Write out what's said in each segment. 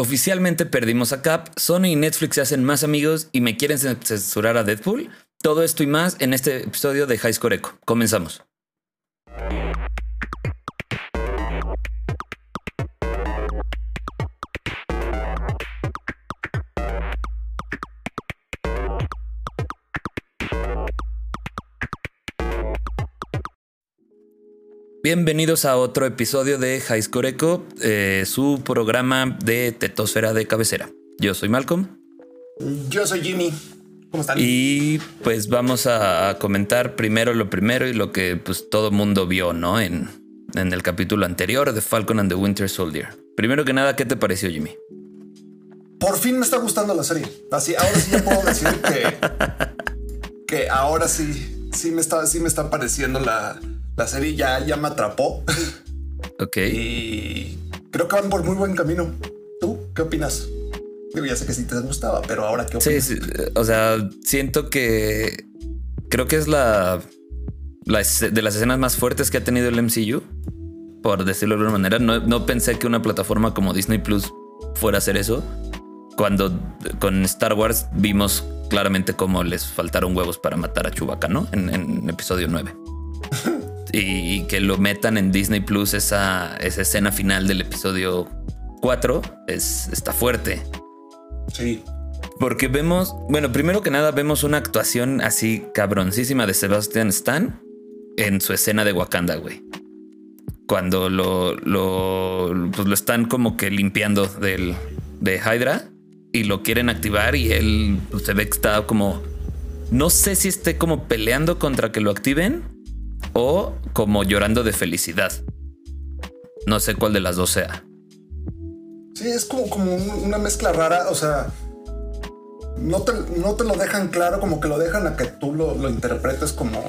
Oficialmente perdimos a Cap, Sony y Netflix se hacen más amigos y me quieren censurar a Deadpool. Todo esto y más en este episodio de High Score Echo. Comenzamos. Bienvenidos a otro episodio de High Score Echo, eh, su programa de tetosfera de cabecera. Yo soy Malcolm. Yo soy Jimmy. ¿Cómo están? Y pues vamos a comentar primero lo primero y lo que pues todo mundo vio, ¿no? En, en el capítulo anterior de Falcon and the Winter Soldier. Primero que nada, ¿qué te pareció, Jimmy? Por fin me está gustando la serie. Así, ahora sí ya puedo decir que, que ahora sí, sí me está, sí me está pareciendo la, la serie ya, ya me atrapó. Ok. Y creo que van por muy buen camino. ¿Tú qué opinas? Digo, ya sé que sí te gustaba, pero ahora qué opinas. Sí, sí, o sea, siento que creo que es la, de las escenas más fuertes que ha tenido el MCU, por decirlo de alguna manera. No, no pensé que una plataforma como Disney Plus fuera a hacer eso. Cuando con Star Wars vimos claramente cómo les faltaron huevos para matar a Chewbacca, ¿no? En, en episodio 9. y, y que lo metan en Disney Plus, esa, esa escena final del episodio 4, es, está fuerte. Sí. Porque vemos, bueno, primero que nada vemos una actuación así cabroncísima de Sebastian Stan en su escena de Wakanda, güey. Cuando lo, lo, pues lo están como que limpiando del, de Hydra y lo quieren activar y él pues, se ve que está como, no sé si esté como peleando contra que lo activen o como llorando de felicidad. No sé cuál de las dos sea. Sí, es como, como un- una mezcla rara. O sea, no te, no te lo dejan claro, como que lo dejan a que tú lo, lo interpretes como,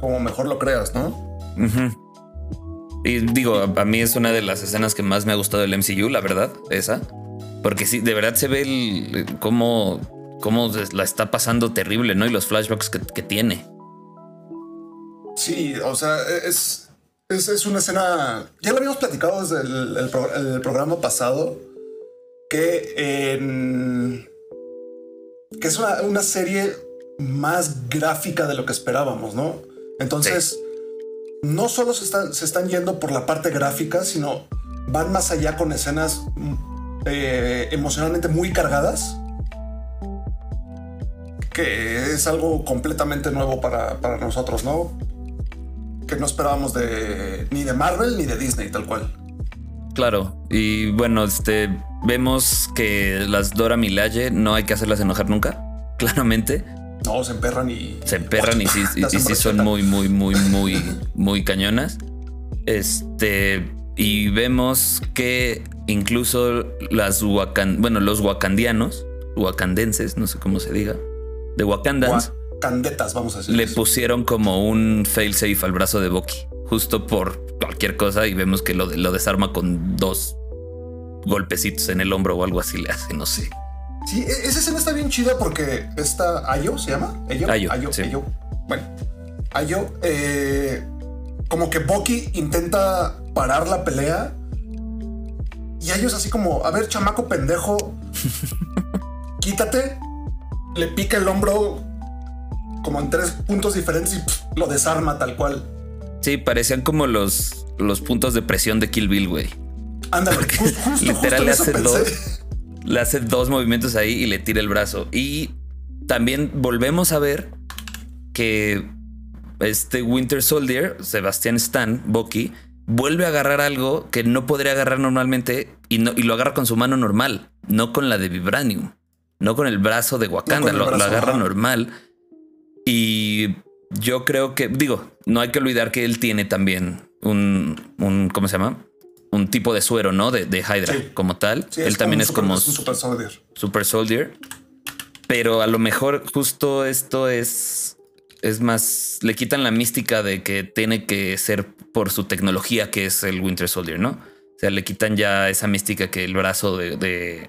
como mejor lo creas, ¿no? Y digo, a, mí es una de las escenas que más me ha gustado del MCU, la verdad, esa. Porque sí, de verdad se ve el, cómo, cómo la está pasando terrible, ¿no? Y los flashbacks que, que tiene. Sí, o sea, es, es, es una escena. Ya lo habíamos platicado desde el, el pro- el programa pasado. Que en. que es una, una serie más gráfica de lo que esperábamos, ¿no? Entonces, no solo se están, se están yendo por la parte gráfica, sino van más allá con escenas mm, eh, emocionalmente muy cargadas. Que es algo completamente nuevo para, para nosotros, ¿no? Que no esperábamos de ni de Marvel ni de Disney, tal cual. Claro. Y bueno, este vemos que las Dora Milaje no hay que hacerlas enojar nunca. Claramente. No, se emperran y se emperran y sí, y- y sí son muy, muy, muy, muy, muy cañonas. Este, y vemos que incluso las Wakan, bueno, los wakandianos, wakandenses, no sé cómo se diga, de Wakandans, Candetas, vamos a decir. le pusieron como un failsafe al brazo de Bucky, justo por cualquier cosa, y vemos que lo, lo desarma con dos golpecitos en el hombro o algo así le hace, no sé. Sí, e- esa escena está bien chida porque esta Ayo se llama. Ayo, Ayo, sí. Ayo. Bueno, Ayo, eh, como que Bucky intenta parar la pelea y Ayo es así como, a ver, chamaco pendejo, quítate, le pica el hombro como en tres puntos diferentes y lo desarma tal cual. Sí, parecían como los, los puntos de presión de Kill Bill, güey. Ándale, ju- justo, justo, Literal le hace dos. Le hace dos movimientos ahí y le tira el brazo. Y también volvemos a ver que este Winter Soldier, Sebastián Stan, Bucky, vuelve a agarrar algo que no podría agarrar normalmente y, no, y lo agarra con su mano normal, no con la de Vibranium, no con el brazo de Wakanda, el lo, agarra ajá. normal. Y yo creo que, digo, no hay que olvidar que él tiene también un, un ¿cómo se llama? Un tipo de suero, ¿no? De, de Hydra Sí. como tal. Sí, él también un es super- como un super soldier. Super Soldier. Pero a lo mejor justo esto es, es más, le quitan la mística de que tiene que ser por su tecnología que es el Winter Soldier, ¿no? O sea, le quitan ya esa mística que el brazo de, de,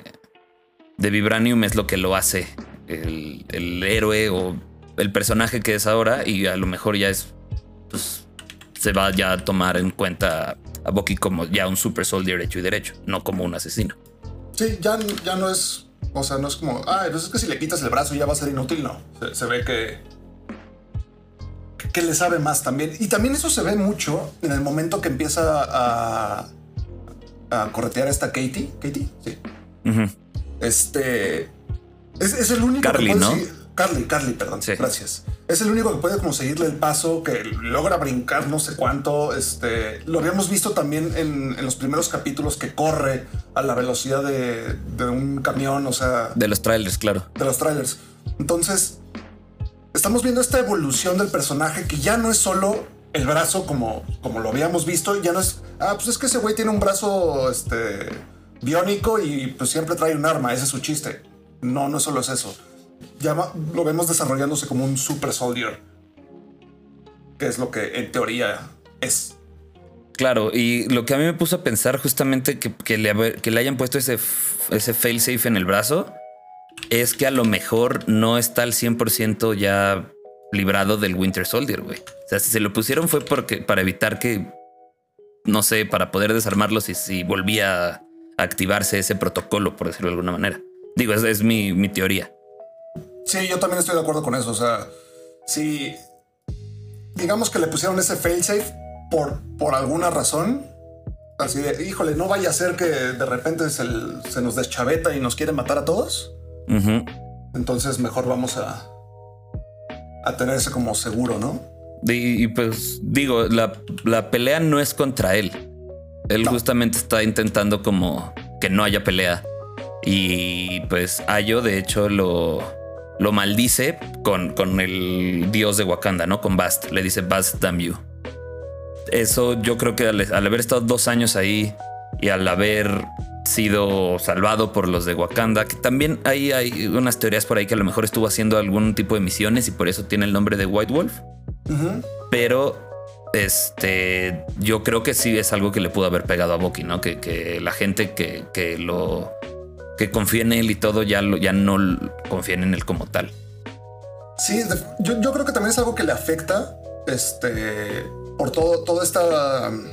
de Vibranium es lo que lo hace el, el héroe o el personaje que es ahora y a lo mejor ya es, pues, se va ya a tomar en cuenta a Bucky como ya un super soldier hecho y derecho, no como un asesino. Sí, ya, ya no es. O sea, no es como. Ah, pues es que si le quitas el brazo ya va a ser inútil. No. Se, se ve que. Que le sabe más también. Y también eso se ve mucho en el momento que empieza a. a corretear a esta Katie. Katie, sí. Este. Es, es el único Carly, que ¿no? Carly, Carly, perdón. Sí. Gracias. Es el único que puede como seguirle el paso, que logra brincar no sé cuánto. Este lo habíamos visto también en, en los primeros capítulos que corre a la velocidad de, de un camión, o sea, De los trailers, claro. de los trailers. Entonces, estamos viendo esta evolución del personaje que ya no es solo el brazo como, como lo habíamos visto, ya no es, ah, pues es que ese güey tiene un brazo este, biónico y pues siempre trae un arma, ese es su chiste. No, no solo es eso. Ya lo vemos desarrollándose como un super soldier, que es lo que en teoría es. Claro, y lo que a mí me puso a pensar justamente que, que le, hayan puesto ese, ese failsafe en el brazo es que a lo mejor no está al 100% ya librado del Winter Soldier, güey. O sea, si se lo pusieron fue porque para evitar que, no sé, para poder desarmarlo si, si volvía a activarse ese protocolo, por decirlo de alguna manera. Digo, es, es mi, mi teoría. Sí, yo también estoy de acuerdo con eso. O sea, si digamos que le pusieron ese failsafe por, por alguna razón, así de, híjole, no vaya a ser que de repente se, se nos deschaveta y nos quiere matar a todos. Entonces mejor vamos a, a tenerse como seguro, ¿no? Y, y, pues digo, la, la pelea no es contra él. Él No. justamente está intentando como que no haya pelea. Y pues Ayo de hecho lo, lo maldice con, con el dios de Wakanda, ¿no? Con Bast. Le dice Bast damn you. Eso yo creo que al, al haber estado dos años ahí y al haber sido salvado por los de Wakanda, que también hay, hay unas teorías por ahí que a lo mejor estuvo haciendo algún tipo de misiones y por eso tiene el nombre de White Wolf pero este yo creo que sí es algo que le pudo haber pegado a Bucky, ¿no? Que, que la gente que, que lo que confía en él y todo ya, lo, ya no confían en él como tal. Sí, yo, yo creo que también es algo que le afecta, este, por todo, toda esta um,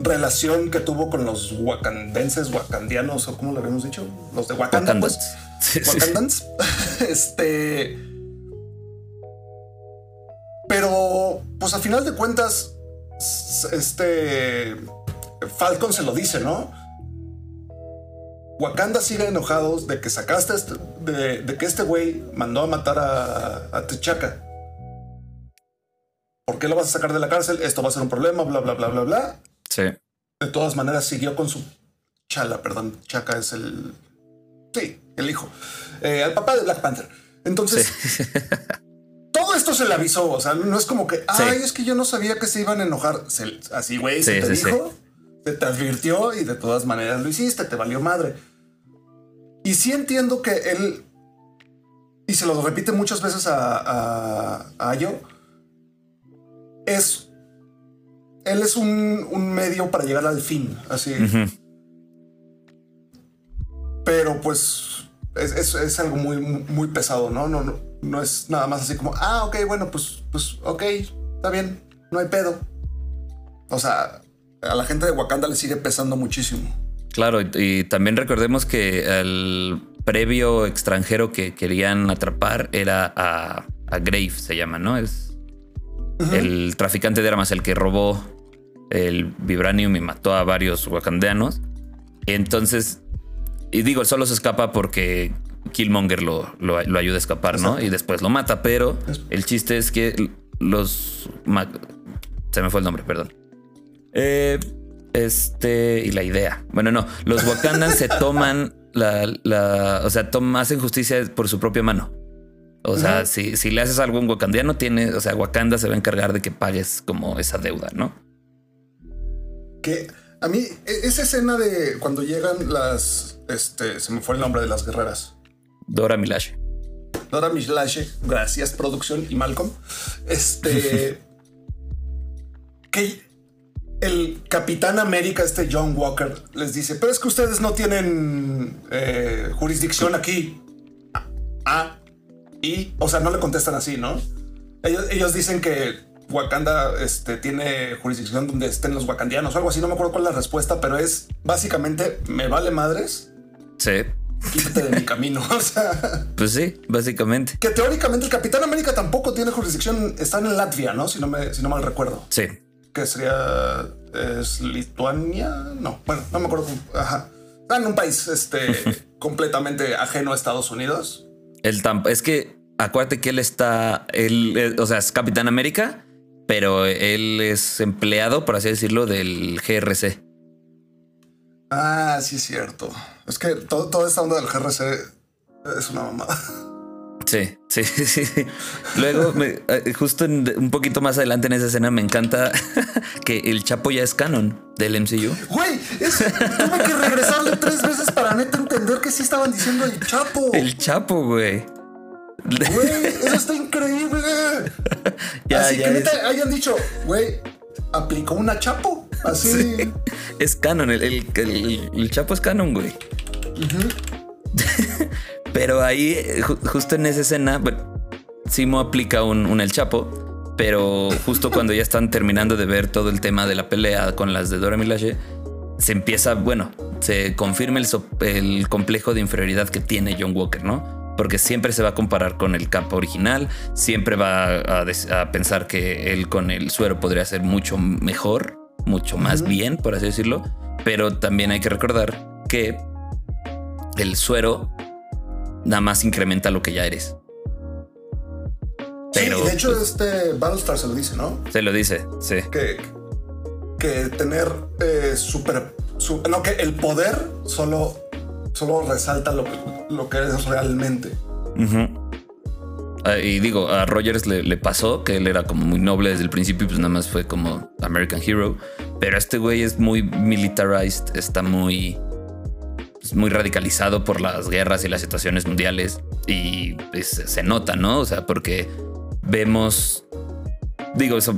relación que tuvo con los wakandenses, wakandianos, o como lo habíamos dicho, los de Wakanda, Wakandans. pues. Sí, sí, sí. Wakandans. este. Pero, pues a final de cuentas, este. Falcon se lo dice, ¿no? Wakanda sigue enojados de que sacaste este- de, de que este güey mandó a matar a, a T'Chaka. ¿Por qué lo vas a sacar de la cárcel? Esto va a ser un problema, bla, bla, bla, bla, bla. Sí. De todas maneras, siguió con su chala, perdón. Chaka es el. Sí, el hijo. Eh, al papá de Black Panther. Entonces, todo esto se le avisó. O sea, no es como que, ay, es que yo no sabía que se iban a enojar. Se- así, güey, se Sí, te dijo, te advirtió y de todas maneras lo hiciste, te valió madre. Y sí entiendo que él, y se lo repite muchas veces a, a, a Ayo, es él es un, un medio para llegar al fin, así. Pero pues es, es- es algo muy, muy pesado, ¿no? No, no, no es nada más así como, ah, ok, bueno, pues, pues, ok, está bien, no hay pedo. O sea, a la gente de Wakanda le sigue pesando muchísimo. Claro, y, y también recordemos que el previo extranjero que querían atrapar era a, a Grave, se llama, ¿no? Es el traficante de armas, el que robó el vibranium y mató a varios wakandianos. Entonces, y digo, solo se escapa porque Killmonger lo, lo, lo ayuda a escapar, ¿no? Y después lo mata, pero el chiste es que los... Se me fue el nombre, perdón. Eh, este y la idea. Bueno, no, los Wakandans se toman la, la o sea, tom- hacen justicia por su propia mano. O sea, si, si le haces algo a un wakandiano, tiene, o sea, Wakanda se va a encargar de que pagues como esa deuda, ¿no? Que a mí, e- esa escena de cuando llegan las, este, se me fue el nombre de las guerreras. Dora Milaje. Dora Milaje, gracias producción y Malcolm. Este que el Capitán América, este John Walker, les dice, pero es que ustedes no tienen eh, jurisdicción aquí. Ah, y, o sea, no le contestan así, ¿no? Ellos, ellos dicen que Wakanda este, tiene jurisdicción donde estén los wakandianos o algo así. No me acuerdo cuál es la respuesta, pero es básicamente me vale madres. Sí. Quítate de mi camino. O sea, Pues sí, básicamente. que teóricamente el Capitán América tampoco tiene jurisdicción. Está en Latvia, ¿no? Si no, me, si no mal recuerdo. Sí. Que sería. ¿Es Lituania? No, bueno, no me acuerdo. Ajá. Está en un país este, completamente ajeno a Estados Unidos. El tamp es que acuérdate que él está, él, eh, o sea, es Capitán América, pero él es empleado, por así decirlo, del GRC. Ah, sí, es cierto. Es que todo- toda esta onda del GRC es una mamada. Sí, sí, sí. sí. Luego, me- eh, justo en- un poquito más adelante en esa escena, me encanta que el Chapo ya es canon del MCU. Güey, es- tuve que regresarle tres veces para neta entender que sí estaban diciendo el Chapo. El Chapo, güey. Güey, eso está increíble. Ya, Así ya que neta es. hayan dicho, güey, aplicó una Chapo. Así. Es canon, el, el- el- el Chapo es canon, güey. Pero ahí, ju- justo en esa escena, bueno, Simo aplica un, un El Chapo, pero justo cuando ya están terminando de ver todo el tema de la pelea con las de Dora Milaje, se empieza, bueno, se confirma el, so- el complejo de inferioridad que tiene John Walker, ¿no? Porque siempre se va a comparar con el capa original, siempre va a, pensar que él con el suero podría ser mucho mejor, mucho más bien, por así decirlo. Pero también hay que recordar que el suero nada más incrementa lo que ya eres. Pero sí, de hecho, pues, este Battlestar se lo dice, ¿no? se lo dice, sí. Que, que tener eh, super, su- No, que el poder solo, solo resalta lo que, lo que eres realmente. Ah, y digo, a Rogers le, le pasó que él era como muy noble desde el principio, y pues nada más fue como American Hero. Pero este güey es muy militarized, está muy, muy radicalizado por las guerras y las situaciones mundiales. Y pues, se nota, ¿no? O sea, porque vemos. Digo, eso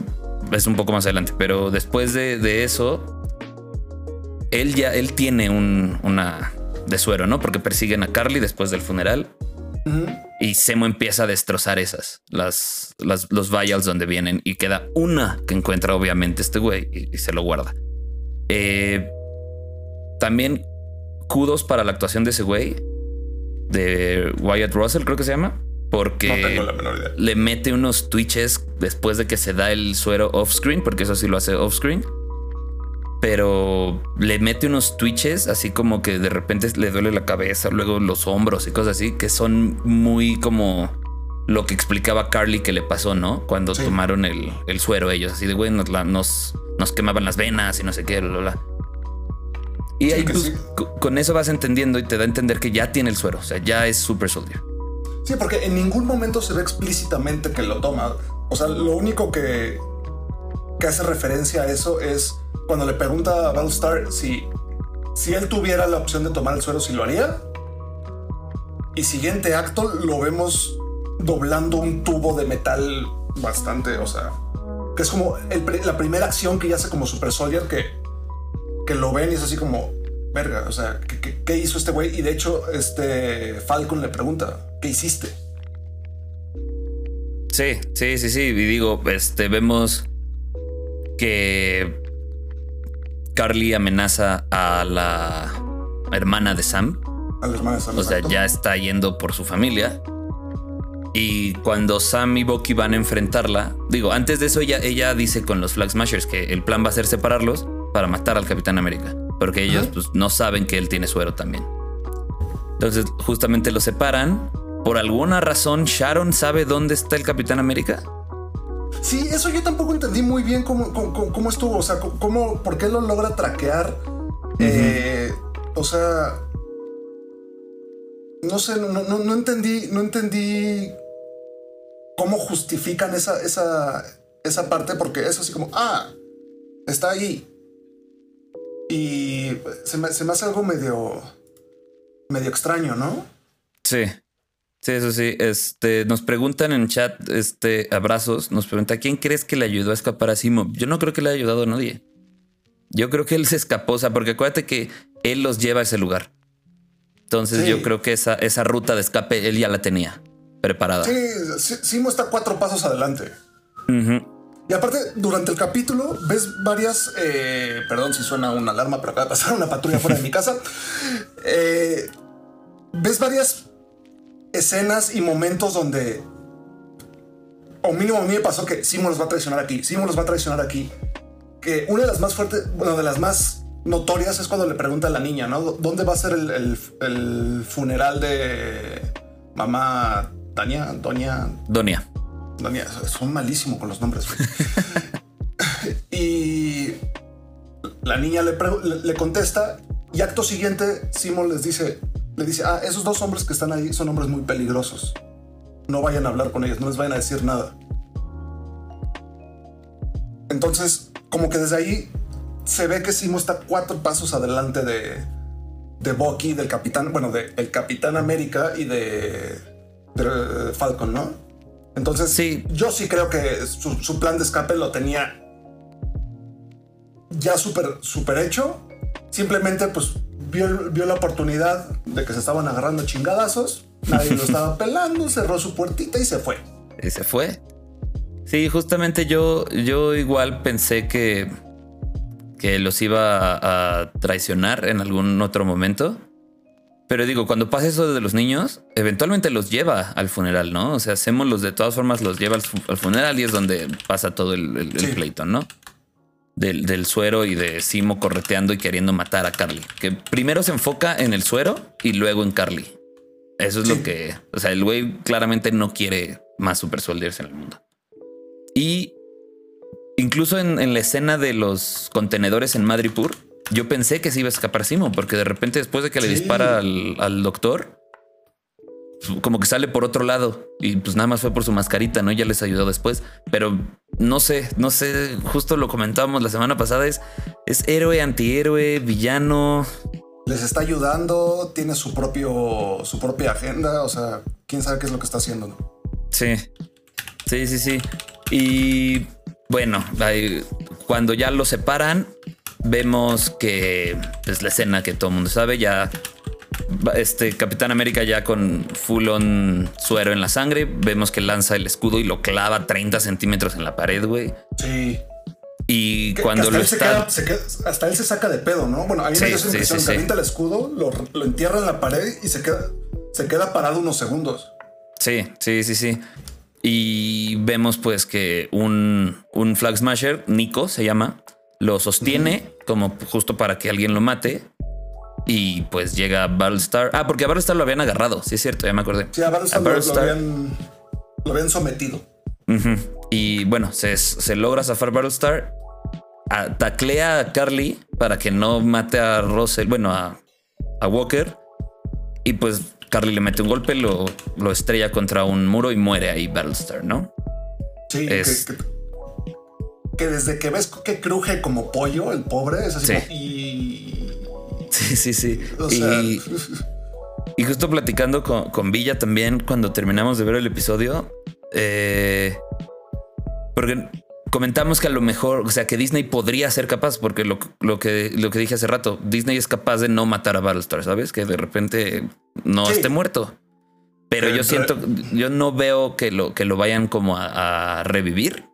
es un poco más adelante, pero después de, de eso, él ya él tiene un, una de suero, ¿no? Porque persiguen a Carly después del funeral. Y Semo empieza a destrozar esas, las, las- los vials donde vienen y queda una que encuentra obviamente este güey y, y se lo guarda. Eh, también kudos para la actuación de ese güey, de Wyatt Russell creo que se llama, porque No tengo la menor idea. le mete unos twitches después de que se da el suero off screen, porque eso sí lo hace off screen. Pero le mete unos twitches así como que de repente le duele la cabeza, luego los hombros y cosas así, que son muy como lo que explicaba Carly que le pasó, ¿no? Cuando Sí. tomaron el, el suero ellos, así de güey, nos, la- nos, nos quemaban las venas y no sé qué, bla, bla, bla. Y ahí pues, sí. con eso vas entendiendo y te da a entender que ya tiene el suero, o sea, ya es Super Soldier. Sí, porque en ningún momento se ve explícitamente que lo toma. O sea, lo único que, que hace referencia a eso es cuando le pregunta a Battlestar si, si él tuviera la opción de tomar el suero, si lo haría. Y siguiente acto lo vemos doblando un tubo de metal bastante, o sea, que es como el la primera acción que ya hace como Super Soldier que, que lo ven y es así como, verga, o sea, ¿qué, qué- qué hizo este güey? Y de hecho, este Falcon le pregunta, ¿qué hiciste? Sí, sí, sí, sí. Y digo, este, vemos que Carly amenaza a la hermana de Sam. A la hermana de Sam, O sea, exacto. ya está yendo por su familia. Y cuando Sam y Bucky van a enfrentarla, digo, antes de eso ella, ella dice con los Flag Smashers que el plan va a ser separarlos para matar al Capitán América. Porque ellos pues, no saben que él tiene suero también. Entonces, justamente los separan. Por alguna razón, Sharon sabe dónde está el Capitán América. Sí, eso yo tampoco entendí muy bien cómo, cómo, cómo- cómo estuvo, o sea, cómo, por qué lo logra traquear. Eh, o sea, no sé, no, no, no entendí, no entendí cómo justifican esa, esa, esa parte, porque es así como, ah, está ahí. Y se me, se me hace algo medio, medio extraño, ¿no? Sí. Sí, eso sí. Este, nos preguntan en chat, este, abrazos, nos pregunta quién crees que le ayudó a escapar a Simo. Yo no creo que le haya ayudado a nadie. Yo creo que él se escapó, o sea, porque acuérdate que él los lleva a ese lugar. Entonces Sí. yo creo que esa, esa ruta de escape él ya la tenía preparada. Sí, Simo está cuatro pasos adelante. Y aparte, durante el capítulo ves varias, eh, perdón si suena una alarma, pero acaba de pasar una patrulla fuera de mi casa. Eh, ves varias escenas y momentos donde, o mínimo a mí me pasó que Simon los va a traicionar aquí, Simon los va a traicionar aquí. Que una de las más fuertes, bueno, de las más notorias es cuando le pregunta a la niña, ¿no? ¿Dónde va a ser el, funeral de mamá Tania? Doña. Doña. Son malísimos con los nombres. y la niña le, le, contesta y acto siguiente Simon les dice, le dice, ah, esos dos hombres que están ahí son hombres muy peligrosos. No vayan a hablar con ellos, no les vayan a decir nada. Entonces, como que desde ahí se ve que Simo está cuatro pasos adelante de, de Bucky, del Capitán, bueno, del Capitán América y de, Falcon, ¿no? Entonces, sí. yo sí creo que su, plan de escape lo tenía ya súper super hecho. Simplemente, pues, vio, vio la oportunidad de que se estaban agarrando chingadazos. Nadie lo estaba pelando, cerró su puertita y se fue. Y se fue. Sí, justamente yo, yo igual pensé que que los iba a, traicionar en algún otro momento. Pero digo, cuando pasa eso de los niños, eventualmente los lleva al funeral, ¿no? O sea, hacemos los de todas formas, los lleva al, funeral y es donde pasa todo el, pleito, ¿no? Del, suero y de Simo correteando y queriendo matar a Carly. Que primero se enfoca en el suero y luego en Carly. Eso es lo que. O sea, el güey claramente no quiere más super soldiers en el mundo. Y Incluso en, la escena de los contenedores en Madripur, yo pensé que se iba a escapar Simo, porque de repente después de que le dispara al, doctor, como que sale por otro lado y pues nada más fue por su mascarita, ¿no? Ya les ayudó después, pero no sé, no sé, justo lo comentábamos la semana pasada, es, es héroe, antihéroe, villano. Les está ayudando, tiene su propio, su propia agenda, o sea, quién sabe qué es lo que está haciendo, ¿no? Sí, sí, sí, sí. Y bueno, cuando ya lo separan, vemos que es la escena que todo el mundo sabe, ya este Capitán América ya con full on suero en la sangre, vemos que lanza el escudo y lo clava 30 centímetros en la pared, güey. Sí. Y cuando lo está... hasta él se saca de pedo, ¿no? Bueno, ahí sí, me sí, sí, el escudo, lo, entierra en la pared y se queda, se queda parado unos segundos. Sí, sí, sí, sí. Y vemos pues que un, un Flag Smasher, Nico se llama, lo sostiene como justo para que alguien lo mate. Y pues llega Battlestar. Ah, porque a Battlestar lo habían agarrado. Sí, es cierto, ya me acordé. Sí, a Battlestar, lo, habían, lo, habían, sometido. Y bueno, se, se logra zafar Battlestar. taclea a Carly para que no mate a Russell, bueno, a, a Walker. Y pues Carly le mete un golpe, lo, lo estrella contra un muro y muere ahí Battlestar, ¿no? Sí, que, desde que ves que cruje como pollo, el pobre, es así. Sí. y... Sí, sí, sí. y, justo platicando con, con, Villa también, cuando terminamos de ver el episodio, eh, porque comentamos que a lo mejor, o sea, que Disney podría ser capaz, porque lo, que, lo que dije hace rato, Disney es capaz de no matar a Battlestar, ¿sabes? Que de repente no esté muerto. Pero yo siento, yo no veo que lo, que lo vayan como a, revivir,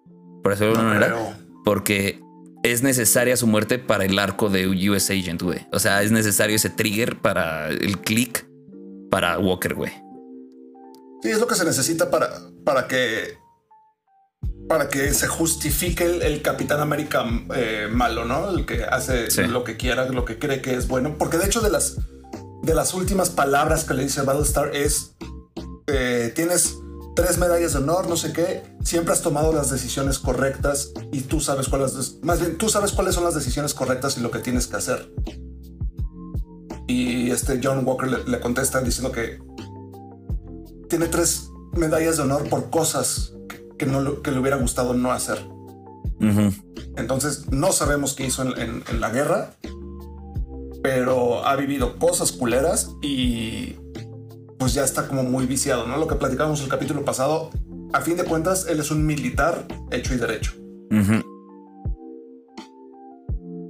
por decirlo de alguna manera, porque es necesaria su muerte para el arco de US Agent, güey. O sea, es necesario ese trigger para el click para Walker, güey. Sí, es lo que se necesita para, para que para que se justifique el, Capitán América eh, malo, ¿no? El que hace lo que quiera, lo que cree que es bueno. Porque de hecho de las, de las últimas palabras que le dice Battlestar es, eh, tienes tres medallas de honor, no sé qué, siempre has tomado las decisiones correctas y tú sabes cuáles, más bien tú sabes cuáles son las decisiones correctas y lo que tienes que hacer. Y este John Walker le, le contesta diciendo que tiene tres medallas de honor por cosas que, no, que le hubiera gustado no hacer. Entonces no sabemos qué hizo en, la guerra, pero ha vivido cosas culeras y pues ya está como muy viciado, ¿no? Lo que platicamos el capítulo pasado, a fin de cuentas, él es un militar hecho y derecho.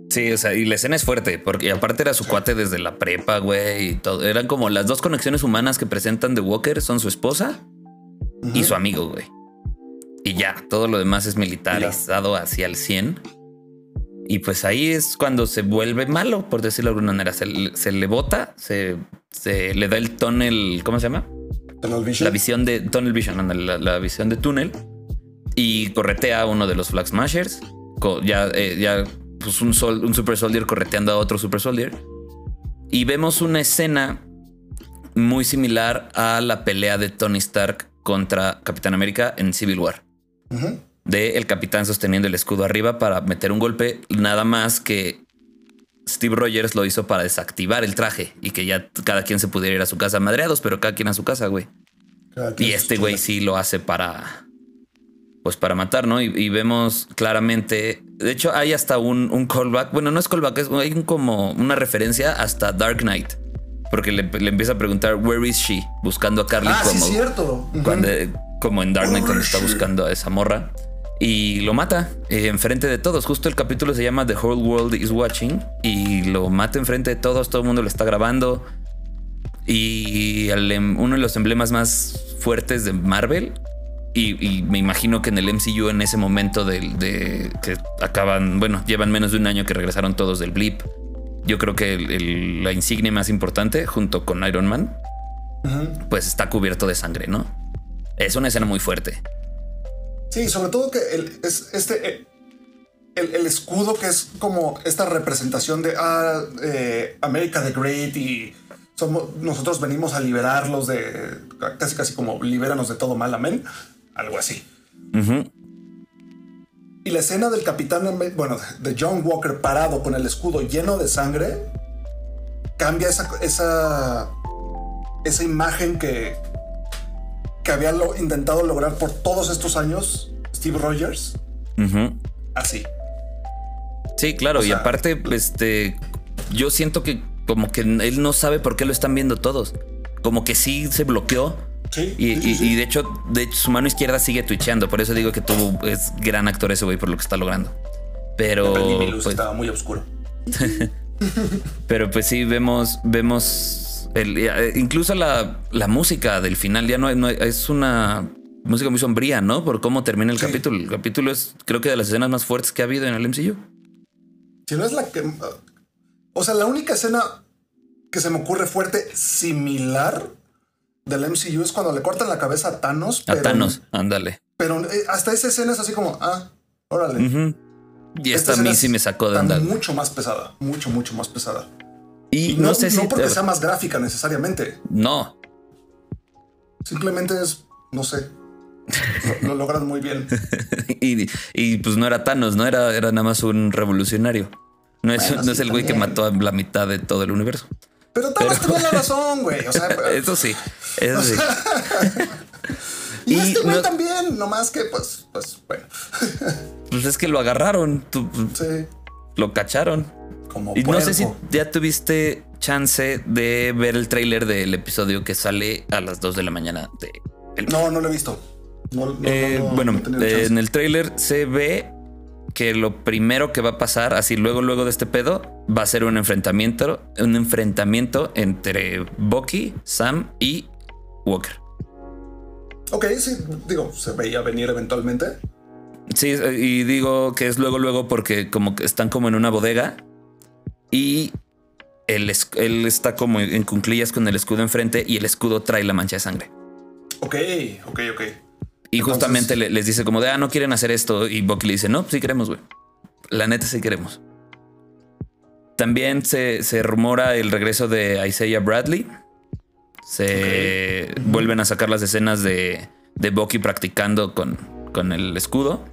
Sí, o sea, y la escena es fuerte, porque aparte era su cuate desde la prepa, güey, y todo. Eran como las dos conexiones humanas que presentan de Walker, son su esposa y su amigo, güey. y ya, todo lo demás es militarizado hacia el 100. Y pues ahí es cuando se vuelve malo, por decirlo de alguna manera. Se, le bota, se, le da el tunnel, ¿cómo se llama? La visión de Tunnel Vision, la, visión de túnel. Y corretea a uno de los Flag Smashers. Ya, eh, ya pues un, un Super Soldier correteando a otro Super Soldier. Y vemos una escena muy similar a la pelea de Tony Stark contra Capitán América en Civil War. De el capitán sosteniendo el escudo arriba para meter un golpe, nada más que Steve Rogers lo hizo para desactivar el traje y que ya cada quien se pudiera ir a su casa madreados, pero cada quien a su casa, güey. Y este güey sí lo hace para, pues para matar, ¿no? Y, vemos claramente, de hecho hay hasta un, un, callback, bueno, no es callback, es, hay como una referencia hasta Dark Knight, porque le, empieza a preguntar, ¿Where is she? Buscando a Carly ah, como, sí, cierto. cuando, como en Dark Knight cuando está buscando a esa morra. Y lo mata eh, enfrente de todos. Justo el capítulo se llama The Whole World is Watching. Y lo mata enfrente de todos. Todo el mundo lo está grabando. Y em, uno de los emblemas más fuertes de Marvel. Y, me imagino que en el MCU en ese momento de, que acaban, bueno, llevan menos de un año que regresaron todos del blip. Yo creo que la insignia más importante, junto con Iron Man, pues está cubierto de sangre, ¿no? Es una escena muy fuerte. Sí, sobre todo que el, es este eh, el, escudo que es como esta representación de ah, eh, America the Great y somos, nosotros venimos a liberarlos de casi casi como libéranos de todo mal, amén. Algo así. Y la escena del capitán, bueno, de John Walker parado con el escudo lleno de sangre, cambia esa, esa, esa imagen que, que había intentado lograr por todos estos años Steve Rogers. Así. Sí, claro. y aparte, este, yo siento que como que él no sabe por qué lo están viendo todos. Como que sí se bloqueó. Sí, y, de hecho, de su mano izquierda sigue twitcheando. Por eso digo que tú es gran actor ese güey por lo que está logrando. Pero pues estaba muy oscuro. pero pues sí vemos, vemos eh, incluso la, música del final ya no, es una música muy sombría, ¿no? Por cómo termina el capítulo. El capítulo es, creo que, de las escenas más fuertes que ha habido en el MCU. Si no es la que. O sea, la única escena que se me ocurre fuerte similar del MCU es cuando le cortan la cabeza a Thanos. A Thanos, ándale. Pero eh, hasta esa escena es así como, ah, órale. Y esta, a mí sí me sacó de andar. Mucho más pesada, mucho, mucho más pesada. Y, no, sé no porque sea más gráfica necesariamente. No. Simplemente es, no sé. Lo, logran muy bien. y, pues no era Thanos, ¿no? Era, era nada más un revolucionario. No es, no es el güey que mató a la mitad de todo el universo. Pero Thanos tenía la razón, güey. O sea, eso sí, eso sí. y, este güey también, nomás que pues, pues, bueno. pues es que lo agarraron. sí. Lo cacharon y no sé si ya tuviste chance de ver el tráiler del episodio que sale a las 2 de la mañana. De no, no lo he visto. Eh, bueno, en el tráiler se ve que lo primero que va a pasar, así luego, luego de este pedo, va a ser un enfrentamiento, un enfrentamiento entre Bucky, Sam y Walker. Ok, sí, digo, se veía venir eventualmente. Sí, y digo que es luego, luego porque como que están como en una bodega y él, él está como en cunclillas con el escudo enfrente y el escudo trae la mancha de sangre. Ok, ok, ok. Y justamente les dice como de, ah, no quieren hacer esto. Y Bucky le dice, no, sí queremos, güey. La neta sí queremos. También se, rumora el regreso de Isaiah Bradley. Se vuelven a sacar las escenas de, de Bucky practicando con, con el escudo.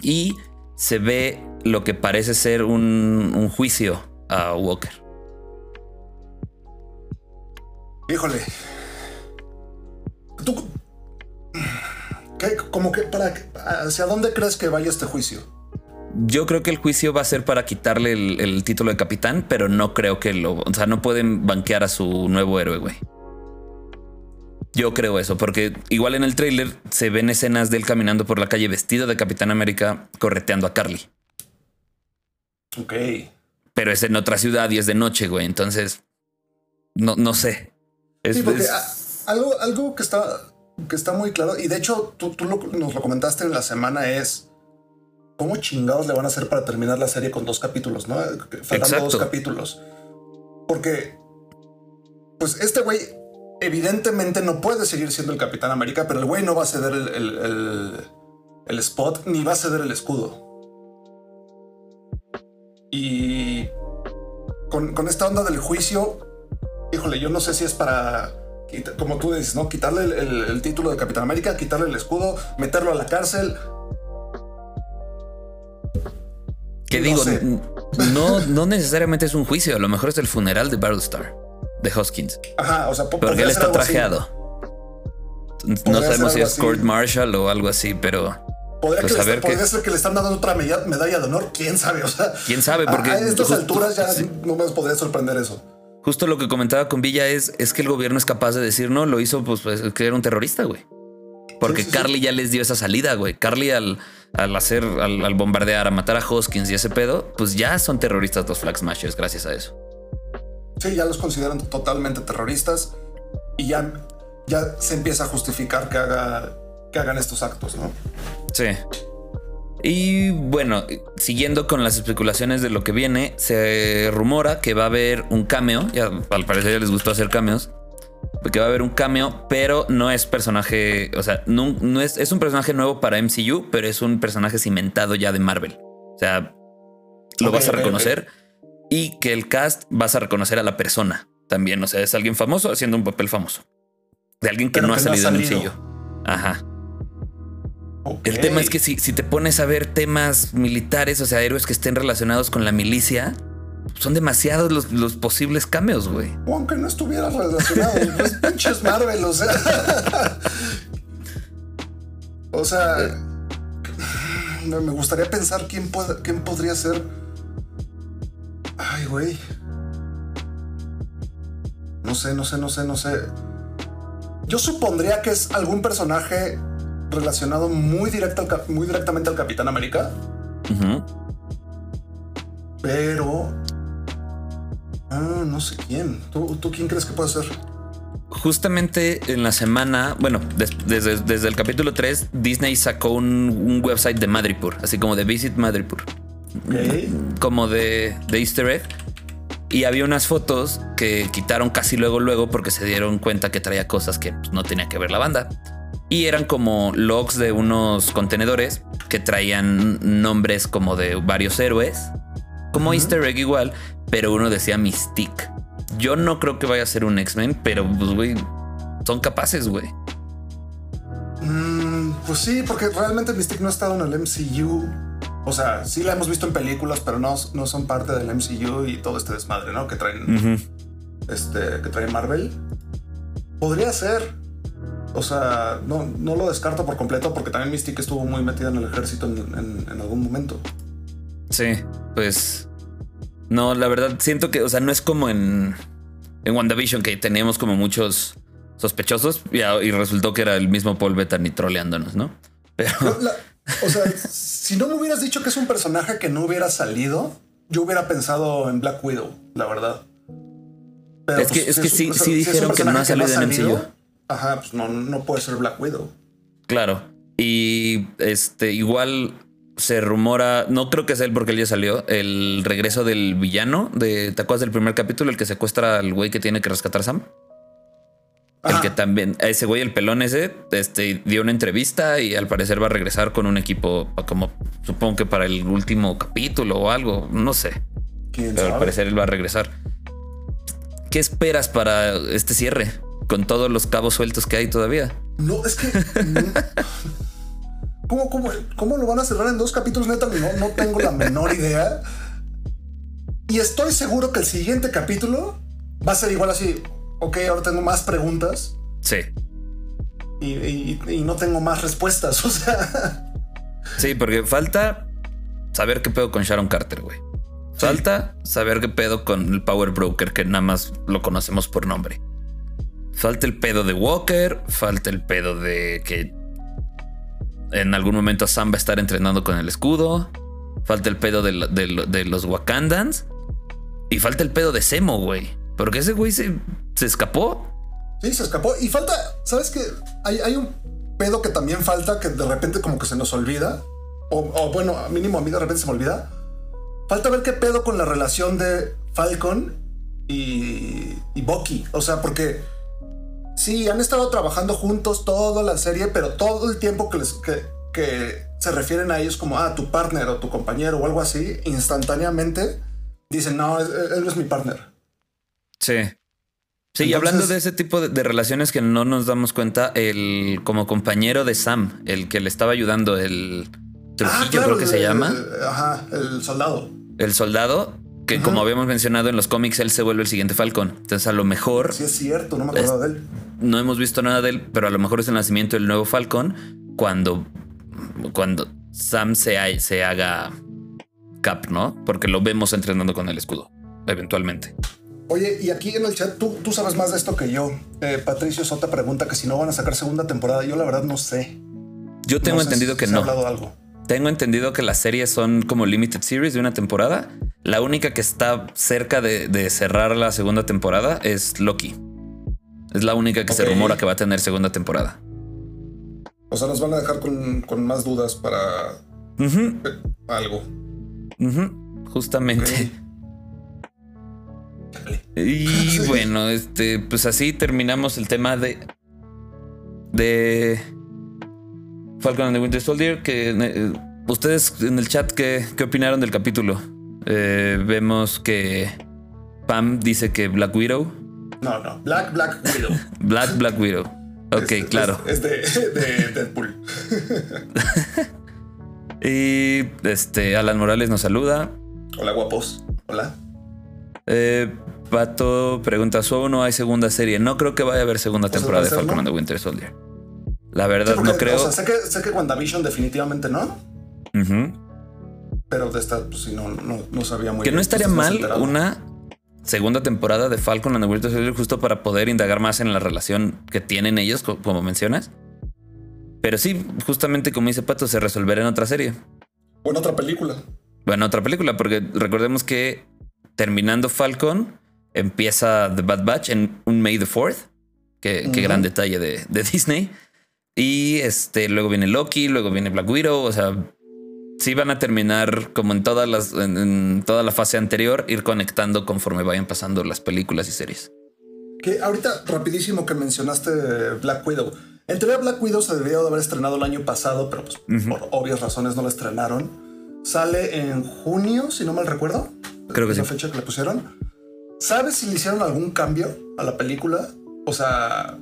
Y se ve lo que parece ser un, juicio a Walker. Híjole. ¿Tú ¿qué, como que para hacia dónde crees que vaya este juicio? Yo creo que el juicio va a ser para quitarle el, título de capitán, pero no creo que lo, o sea, no pueden banquear a su nuevo héroe, güey. Yo creo eso, porque igual en el tráiler se ven escenas de él caminando por la calle vestido de Capitán América correteando a Carly. Ok. Pero es en otra ciudad y es de noche, güey. Entonces, no, no sé. sí, porque algo, algo que está. que está muy claro, y de hecho tú, tú nos lo comentaste en la semana, es cómo chingados le van a hacer para terminar la serie con dos capítulos, ¿no? Faltando dos capítulos. Porque, pues este güey evidentemente no puede seguir siendo el Capitán América, pero el güey no va a ceder el, el spot ni va a ceder el escudo. Y con, esta onda del juicio, híjole, yo no sé si es para, como tú dices, ¿no? Quitarle el, título de Capitán América, quitarle el escudo, meterlo a la cárcel. Que digo, no, no necesariamente es un juicio, a lo mejor es el funeral de Battlestar, de Hoskins. Ajá, o sea, porque él está trajeado. No sabemos si es Court Marshall o algo así, pero Podría, pues que ser que le están dando otra medalla, de honor, quién sabe. O sea, quién sabe, porque a, estas alturas ya no me podría sorprender eso. Justo lo que comentaba con Villa es, es que el gobierno es capaz de decir no, lo hizo pues, pues que era un terrorista, güey. Porque Carly ya les dio esa salida, güey. Carly al, al hacer, al, bombardear, a matar a Hoskins y ese pedo, pues ya son terroristas los Flag Smashers gracias a eso. Sí, ya los consideran totalmente terroristas y ya, ya se empieza a justificar que haga que hagan estos actos, ¿no? Sí. Y bueno, siguiendo con las especulaciones de lo que viene, se rumora que va a haber un cameo, ya al parecer ya les gustó hacer cameos, que va a haber un cameo, pero no es personaje, o sea, no, es, es un personaje nuevo para MCU, pero es un personaje cimentado ya de Marvel. O sea, lo vas a reconocer y que el cast vas a reconocer a la persona también, o sea, es alguien famoso haciendo un papel famoso. De alguien que, no, ha salido, en MCU. Ajá. El tema es que si, si te pones a ver temas militares, o sea, héroes que estén relacionados con la milicia, son demasiados los, los posibles cameos, güey. Aunque no estuviera relacionado, pues pinches Marvel, o sea. o sea, me gustaría pensar quién, quién podría ser. Ay, güey. No sé, no sé, no sé, no sé. Yo supondría que es algún personaje relacionado muy, directo muy directamente al Capitán América. Pero... Ah, no sé quién. ¿Tú, quién crees que puede ser? Justamente en la semana, bueno, desde, el capítulo 3, Disney sacó un, website de Madripur, así como de Visit Madripur. Como de, de Easter egg. Y había unas fotos que quitaron casi luego, luego, porque se dieron cuenta que traía cosas que pues, no tenía que ver la banda. Y eran como logs de unos contenedores que traían nombres como de varios héroes. Como Easter egg igual, pero uno decía Mystique. Yo no creo que vaya a ser un X-Men, pero pues, güey, son capaces, güey. Mm, pues sí, porque realmente Mystique no ha estado en el MCU. O sea, sí la hemos visto en películas, pero no, no son parte del MCU y todo este desmadre, ¿no? Que traen, este, que trae Marvel. Podría ser, o sea, no, no lo descarto por completo porque también Mystique estuvo muy metida en el ejército en, algún momento. Sí, pues. No, la verdad, siento que, o sea, no es como en, en WandaVision que teníamos como muchos sospechosos y, y resultó que era el mismo Paul Bettany troleándonos, ¿no? Pero. o sea, si no me hubieras dicho que es un personaje que no hubiera salido, yo hubiera pensado en Black Widow, la verdad. es que, pues, es que sí, sí dijeron que no ha salido en MCU. Ajá, pues no, no puede ser Black Widow. Claro. Y este, igual se rumora, no creo que sea él porque él ya salió, el regreso del villano de, ¿te acuerdas del primer capítulo? El que secuestra al güey que tiene que rescatar a Sam. El que también, ese güey, el pelón ese, este, dio una entrevista y al parecer va a regresar con un equipo como supongo que para el último capítulo o algo, no sé. Pero al parecer él va a regresar. ¿Qué esperas para este cierre? Con todos los cabos sueltos que hay todavía. No, es que. ¿Cómo, cómo, lo van a cerrar en dos capítulos? Neta, no, no tengo la menor idea. Y estoy seguro que el siguiente capítulo va a ser igual así. Ok, ahora tengo más preguntas. Sí. Y, no tengo más respuestas. O sea. Sí, porque falta saber qué pedo con Sharon Carter, güey. Falta saber qué pedo con el Power Broker, que nada más lo conocemos por nombre. Falta el pedo de Walker, falta el pedo de que en algún momento Sam va a estar entrenando con el escudo, falta el pedo de, los Wakandans y falta el pedo de Semo, güey. Porque ese güey se, se escapó. Sí, se escapó. Y falta, ¿sabes qué? Hay, hay un pedo que también falta que de repente como que se nos olvida. O, o bueno, mínimo a mí de repente se me olvida. Falta ver qué pedo con la relación de Falcon y, y Bucky. O sea, porque sí, han estado trabajando juntos toda la serie, pero todo el tiempo que, les, que, que se refieren a ellos como, ah, tu partner o tu compañero o algo así, instantáneamente dicen, no, él, es mi partner. Sí. Sí, y hablando de ese tipo de, de relaciones que no nos damos cuenta, el como compañero de Sam, el que le estaba ayudando, el Trujillo, Ah, claro, creo que se llama, el- ajá, el soldado. el soldado, que Ajá. como habíamos mencionado en los cómics, él se vuelve el siguiente Falcon. Entonces, a lo mejor Sí, es cierto, no me acordaba de él. no hemos visto nada de él, pero a lo mejor es el nacimiento del nuevo Falcon cuando, cuando Sam se, ha- se haga Cap, ¿no? Porque lo vemos entrenando con el escudo, eventualmente. Oye, y aquí en el chat, tú, tú sabes más de esto que yo. Eh, Patricio Sota pregunta que si no van a sacar segunda temporada. Yo la verdad no sé. Yo tengo No sé entendido si que se ha no. hablado algo. Tengo entendido que las series son como limited series de una temporada. La única que está cerca de, de cerrar la segunda temporada es Loki. Es la única que se rumora que va a tener segunda temporada. O sea, nos van a dejar con, con más dudas para algo. justamente. Y bueno, este, pues así terminamos el tema de. de. Falcon and the Winter Soldier. Que eh, ustedes en el chat, ¿qué, qué opinaron del capítulo? Eh, vemos que Pam dice que Black Widow. No, no. Black, Black Widow. Black Black Widow. Ok, Es- claro. Es, es de, de Deadpool. Y este, Alan Morales nos saluda. Hola, guapos. Hola. Eh, Pato pregunta: ¿Solo no hay segunda serie? No creo que vaya a haber segunda temporada de Falcon and the Winter Soldier. La Sí, verdad, porque, no creo. O sea, sé que, sé que WandaVision definitivamente no. Pero de esta, pues sí, no, no, no sabía muy Que bien. no estaría más mal una segunda temporada de Falcon and the Winter Soldier justo para poder indagar más en la relación que tienen ellos, co- como mencionas. Pero sí, justamente como dice Pato, se resolverá en otra serie. O en otra película. Bueno, otra película, porque recordemos que terminando Falcon empieza The Bad Batch en un May the 4th. Que, qué Ujú. gran detalle de, de Disney. Y este, luego viene Loki, luego viene Black Widow. O sea, sí van a terminar como en todas las, en, en toda la fase anterior, ir conectando conforme vayan pasando las películas y series. Que ahorita, rapidísimo que mencionaste Black Widow. En teoría, Black Widow se debería de haber estrenado el año pasado, pero pues por obvias razones no la estrenaron. Sale en junio, si no mal recuerdo. Creo que Es la sí. fecha que le pusieron. ¿Sabes si le hicieron algún cambio a la película? O sea,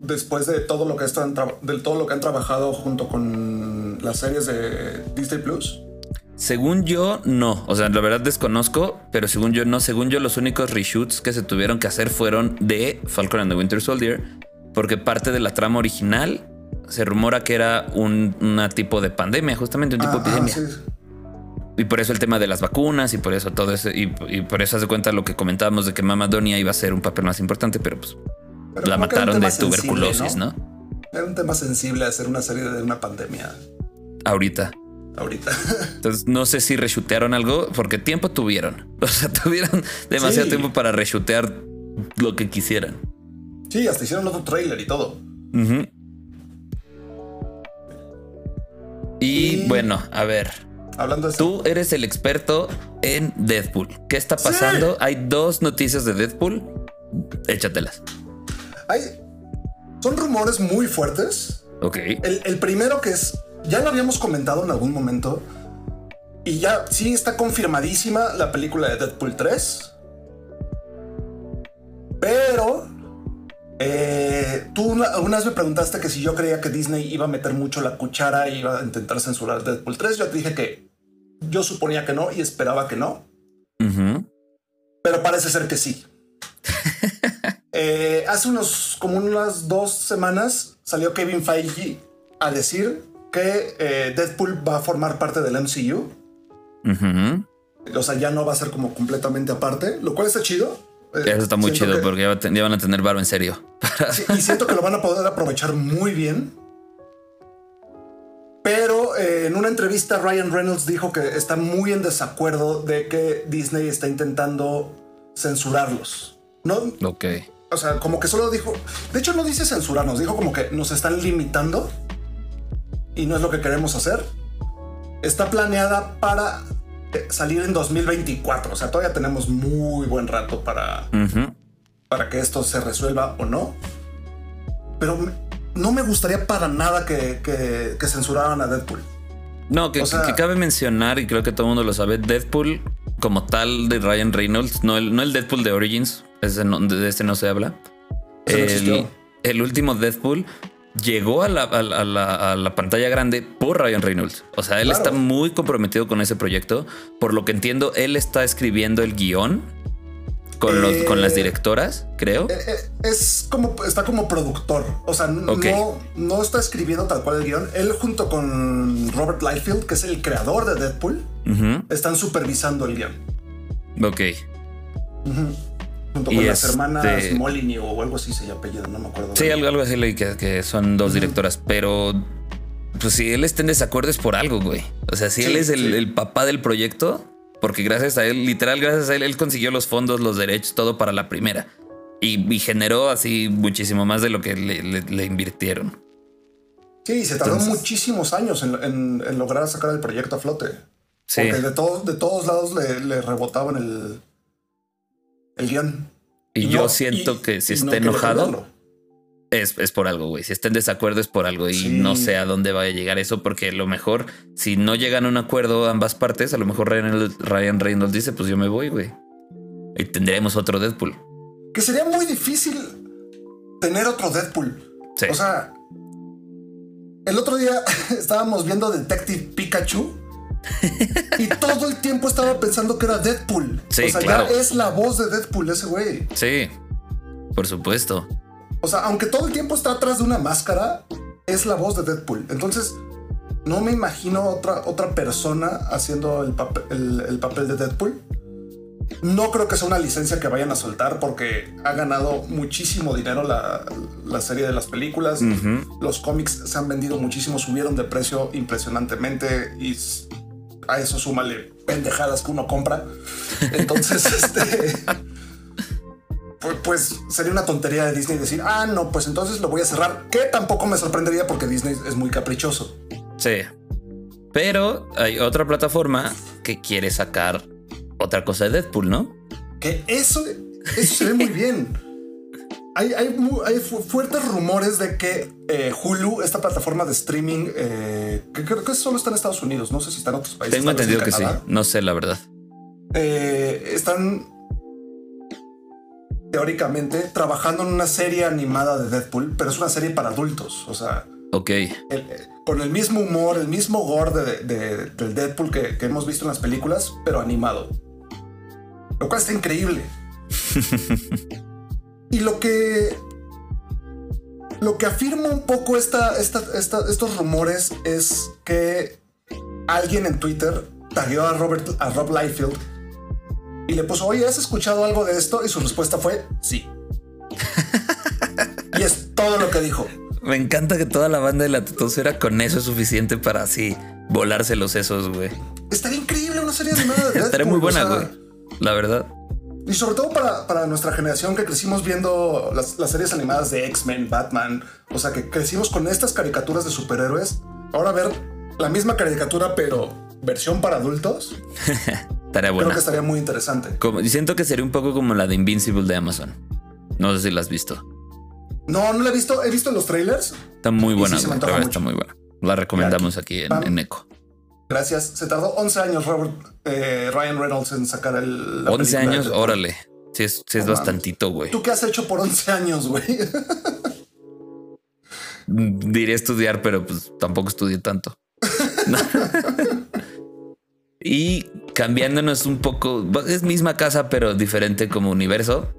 después de todo lo que están de todo lo que han trabajado junto con las series de Disney Plus. Según yo, no. O sea, la verdad desconozco, pero según yo, no. Según yo, los únicos reshoots que se tuvieron que hacer fueron de Falcon and the Winter Soldier, porque parte de la trama original se rumora que era un una tipo de pandemia, justamente un tipo Ah, de ah, epidemia. sí. Y por eso el tema de las vacunas y por eso todo eso. Y, y por eso hace cuenta lo que comentábamos de que Mama Donia iba a ser un papel más importante, pero pues Pero la mataron de sensible, tuberculosis, ¿no? Era un tema sensible hacer una serie de una pandemia Ahorita. ahorita. Entonces no sé si reshutearon algo, porque tiempo tuvieron. O sea, tuvieron demasiado Sí. tiempo para reshutear lo que quisieran. sí, hasta hicieron otro tráiler y todo. Y Y- bueno, a ver, Hablando de eso. tú eres el experto en Deadpool. ¿Qué está Sí. pasando? Hay dos noticias de Deadpool. Échatelas. Hay, son rumores muy fuertes. Ok. El, el primero que es, ya lo habíamos comentado en algún momento, y ya sí está confirmadísima la película de Deadpool 3. Pero eh, tú una, vez me preguntaste que si yo creía que Disney iba a meter mucho la cuchara y iba a intentar censurar Deadpool 3. Yo te dije que yo suponía que no y esperaba que no. Pero parece ser que sí. Eh, hace unos como unas dos semanas salió Kevin Feige a decir que eh, Deadpool va a formar parte del MCU. O sea, ya no va a ser como completamente aparte, lo cual está chido. Eh, Eso está muy chido que- porque ya, van a tener varo en serio. Sí, y siento que lo van a poder aprovechar muy bien. Pero eh, en una entrevista Ryan Reynolds dijo que está muy en desacuerdo de que Disney está intentando censurarlos. No, ok. O sea, como que solo dijo, de hecho no dice censurarnos, dijo como que nos están limitando y no es lo que queremos hacer. Está planeada para eh, salir en 2024, o sea, todavía tenemos muy buen rato para, para que esto se resuelva o no. Pero no me gustaría para nada que, que, censuraran a Deadpool. No, que, cabe mencionar, y creo que todo el mundo lo sabe, Deadpool como tal de Ryan Reynolds, no el, no el Deadpool de Origins, ese de ese no se habla. El, último Deadpool llegó a la, pantalla grande por Ryan Reynolds. O sea, él está muy comprometido con ese proyecto. Por lo que entiendo, él está escribiendo el guion con, los, con las eh, directoras, creo. Eh, eh, es como, está como productor. O sea, no, no está escribiendo tal cual el guion. Él junto con Robert Liefeld, que es el creador de Deadpool, están supervisando el guion. Ok. Junto con las hermanas Molyneux o algo así se llama apellido, no me acuerdo. Sí, algo, así que, que son dos directoras, pero pues si él está en desacuerdo es por algo, güey. O sea, si él es el, papá del proyecto, porque gracias a él, literal, gracias a él, él consiguió los fondos, los derechos, todo para la primera. Y, generó así muchísimo más de lo que le, invirtieron. Sí, se tardó muchísimos años en, lograr sacar el proyecto a flote. Sí. Porque de, todos de todos lados le, rebotaban el, el guion. Y, yo siento que si está enojado, es, es, por algo, güey. Si está en desacuerdo es por algo y no sé a dónde vaya a llegar eso, porque a lo mejor si no llegan a un acuerdo ambas partes, a lo mejor Ryan, Reynolds dice, pues yo me voy, güey. Y tendremos otro Deadpool. Que sería muy difícil tener otro Deadpool. O sea, el otro día estábamos viendo Detective Pikachu y todo el tiempo estaba pensando que era Deadpool. o sea, ya es la voz de Deadpool ese güey. Sí, por supuesto. O sea, aunque todo el tiempo está atrás de una máscara, es la voz de Deadpool. Entonces, no me imagino otra, otra persona haciendo el, el, papel de Deadpool. No creo que sea una licencia que vayan a soltar porque ha ganado muchísimo dinero la, la serie de las películas. Los cómics se han vendido muchísimo, subieron de precio impresionantemente y a eso súmale pendejadas que uno compra. Entonces, este. Pues, pues, sería una tontería de Disney decir, ah, no, pues entonces lo voy a cerrar. Que tampoco me sorprendería porque Disney es muy caprichoso. Sí. Pero hay otra plataforma que quiere sacar otra cosa de Deadpool, ¿no? Que eso, eso se ve muy bien. Hay, fuertes rumores de que eh, Hulu, esta plataforma de streaming, eh, que creo que solo está en Estados Unidos, no sé si está en otros países. Tengo entendido que sí, no sé la verdad. Eh, están teóricamente trabajando en una serie animada de Deadpool, pero es una serie para adultos, o sea... Ok. con el mismo humor, el mismo gore de, del Deadpool que, que hemos visto en las películas, pero animado. Lo cual está increíble. Y lo que. Lo que afirma un poco esta, estos rumores es que alguien en Twitter tagueó a Robert, a Rob Liefeld y le puso, oye, ¿has escuchado algo de esto? Y su respuesta fue sí. y es todo lo que dijo. Me encanta que toda la banda de la tetosfera con eso es suficiente para así volarse los sesos, güey. Estaría increíble una serie animada de Estaría muy buena, güey. La verdad. Y sobre todo para, nuestra generación que crecimos viendo las, series animadas de X-Men, Batman, o sea, que crecimos con estas caricaturas de superhéroes, ahora ver la misma caricatura pero versión para adultos. estaría bueno. Creo que estaría muy interesante. Como, siento que sería un poco como la de Invincible de Amazon. No sé si la has visto. No, no la he visto. He visto los trailers. Está muy buena. está muy buena. La recomendamos aquí en, en Eco. Gracias. Se tardó 11 años Robert eh, Ryan Reynolds en sacar el. 11 años, órale. Sí, es, sí es bastantito, güey. ¿Tú qué has hecho por 11 años, güey? Diré estudiar, pero pues tampoco estudié tanto. y cambiándonos un poco, es misma casa, pero diferente como universo.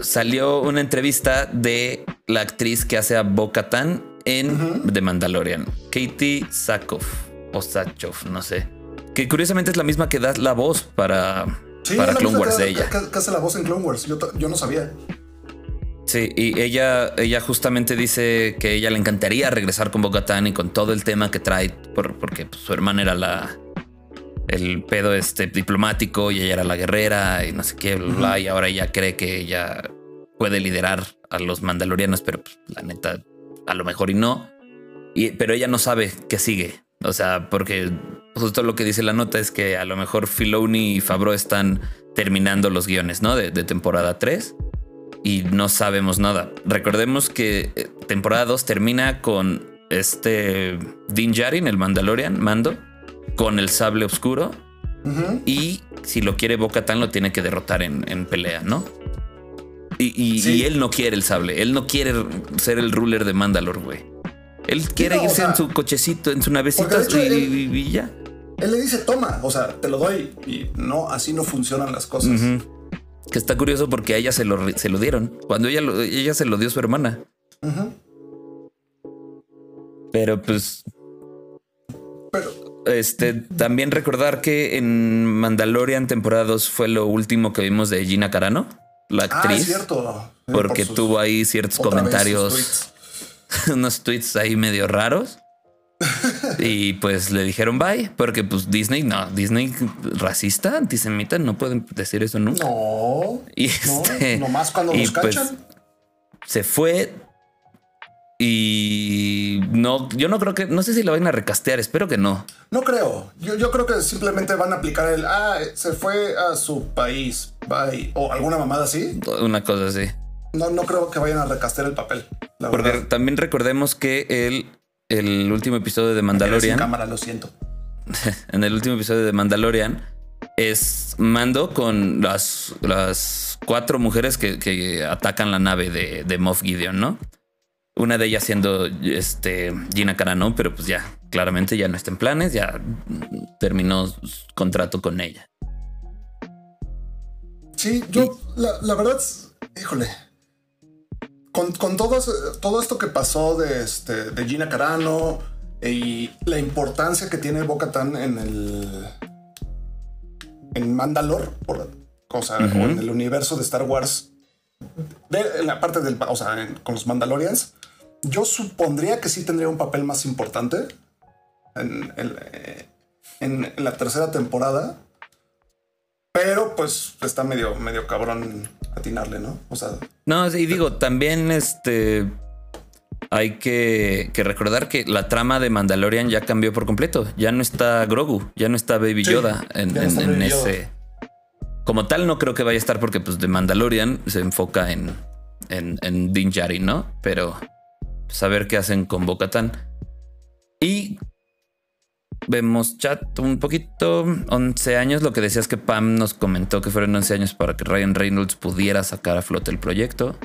Salió una entrevista de la actriz que hace a Bo Katan en The Mandalorian, Katie Sackhoff o Sachov, no sé. Que curiosamente es la misma que da la voz para, para Clone Wars de ella. Que, hace la voz en Clone Wars. Yo, no sabía. Sí, y ella, ella justamente dice que ella le encantaría regresar con Bocatán y con todo el tema que trae, porque pues, su hermana era la el pedo este diplomático y ella era la guerrera y no sé qué, y ahora ella cree que ella puede liderar a los mandalorianos, pero pues, la neta, a lo mejor y no. Y, pero ella no sabe qué sigue. O sea, porque justo lo que dice la nota es que a lo mejor Filoni y Fabro están terminando los guiones, ¿no? De, temporada 3 y no sabemos nada. Recordemos que eh, temporada 2 termina con este Din Djarin, el Mandalorian, mando, con el sable oscuro. Y si lo quiere Boca lo tiene que derrotar en, pelea, ¿no? Y, él no quiere el sable. Él no quiere ser el ruler de Mandalore, güey. Él quiere irse en su cochecito, en su navecito y, ya. Él le dice, toma, o sea, te lo doy. Y no, así no funcionan las cosas. Que está curioso porque a ella se lo, se lo dieron. Cuando ella, ella se lo dio a su hermana. Pero pues. Este, también recordar que en Mandalorian temporada 2 fue lo último que vimos de Gina Carano, la ah, actriz. Ah, cierto. Porque tuvo ahí ciertos comentarios, unos tweets ahí medio raros. y pues le dijeron bye, porque pues Disney, no, Disney racista, antisemita, no pueden decir eso nunca. No. Y este, no, nomás cuando nos pues, cachan. se fue, y no, yo no creo que, no sé si lo van a recastear, espero que no. No creo. Yo, yo creo que simplemente van a aplicar el, ah, se fue a su país, bye, o alguna mamada así. Una cosa así. No, no creo que vayan a recastear el papel. Porque también recordemos que el, el último episodio de Mandalorian. cámara, lo siento. en el último episodio de Mandalorian es Mando con las, las cuatro mujeres que, atacan la nave de, de Moff Gideon, ¿no? Una de ellas siendo este, Gina Carano, pero pues ya claramente ya no está en planes, ya terminó su contrato con ella. Sí, yo la, verdad, híjole, con, todo, todo, esto que pasó de, este, de Gina Carano y la importancia que tiene Boca Tan en el en Mandalore, por, o en el universo de Star Wars, en la parte del, o sea, con los Mandalorians, yo supondría que sí tendría un papel más importante en, la tercera temporada. Pero pues está medio, medio cabrón atinarle, ¿no? O sea. No, y digo, también este. Hay que, recordar que la trama de Mandalorian ya cambió por completo. Ya no está Grogu, ya no está Baby Yoda en, ese. Como tal, no creo que vaya a estar porque, pues, de Mandalorian se enfoca en, en, en Din Djarin, ¿no? Pero saber qué hacen con Bocatán. Y vemos chat un poquito, 11 años, lo que decías que Pam nos comentó que fueron 11 años para que Ryan Reynolds pudiera sacar a flote el proyecto.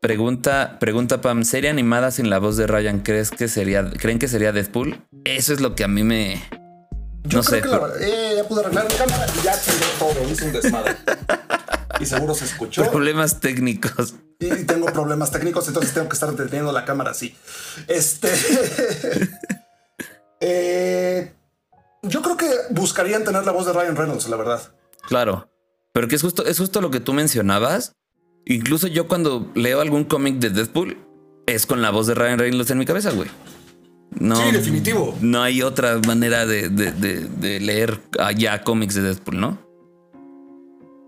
Pregunta, pregunta Pam, ¿serie animada sin la voz de Ryan? ¿Crees que sería, ¿Creen que sería Deadpool? Eso es lo que a mí me... Yo no sé. Que eh, ya pude arreglar mi cámara y ya tengo todo, hice un desmadre. y seguro se escuchó. Problemas técnicos. Y tengo problemas técnicos, entonces tengo que estar deteniendo la cámara así. Este. Eh, yo creo que buscarían tener la voz de Ryan Reynolds, la verdad. Claro. Pero que es justo, es justo lo que tú mencionabas. Incluso yo cuando leo algún cómic de Deadpool, es con la voz de Ryan Reynolds en mi cabeza, güey. No, sí, definitivo. No hay otra manera de, de leer ya cómics de Deadpool, ¿no?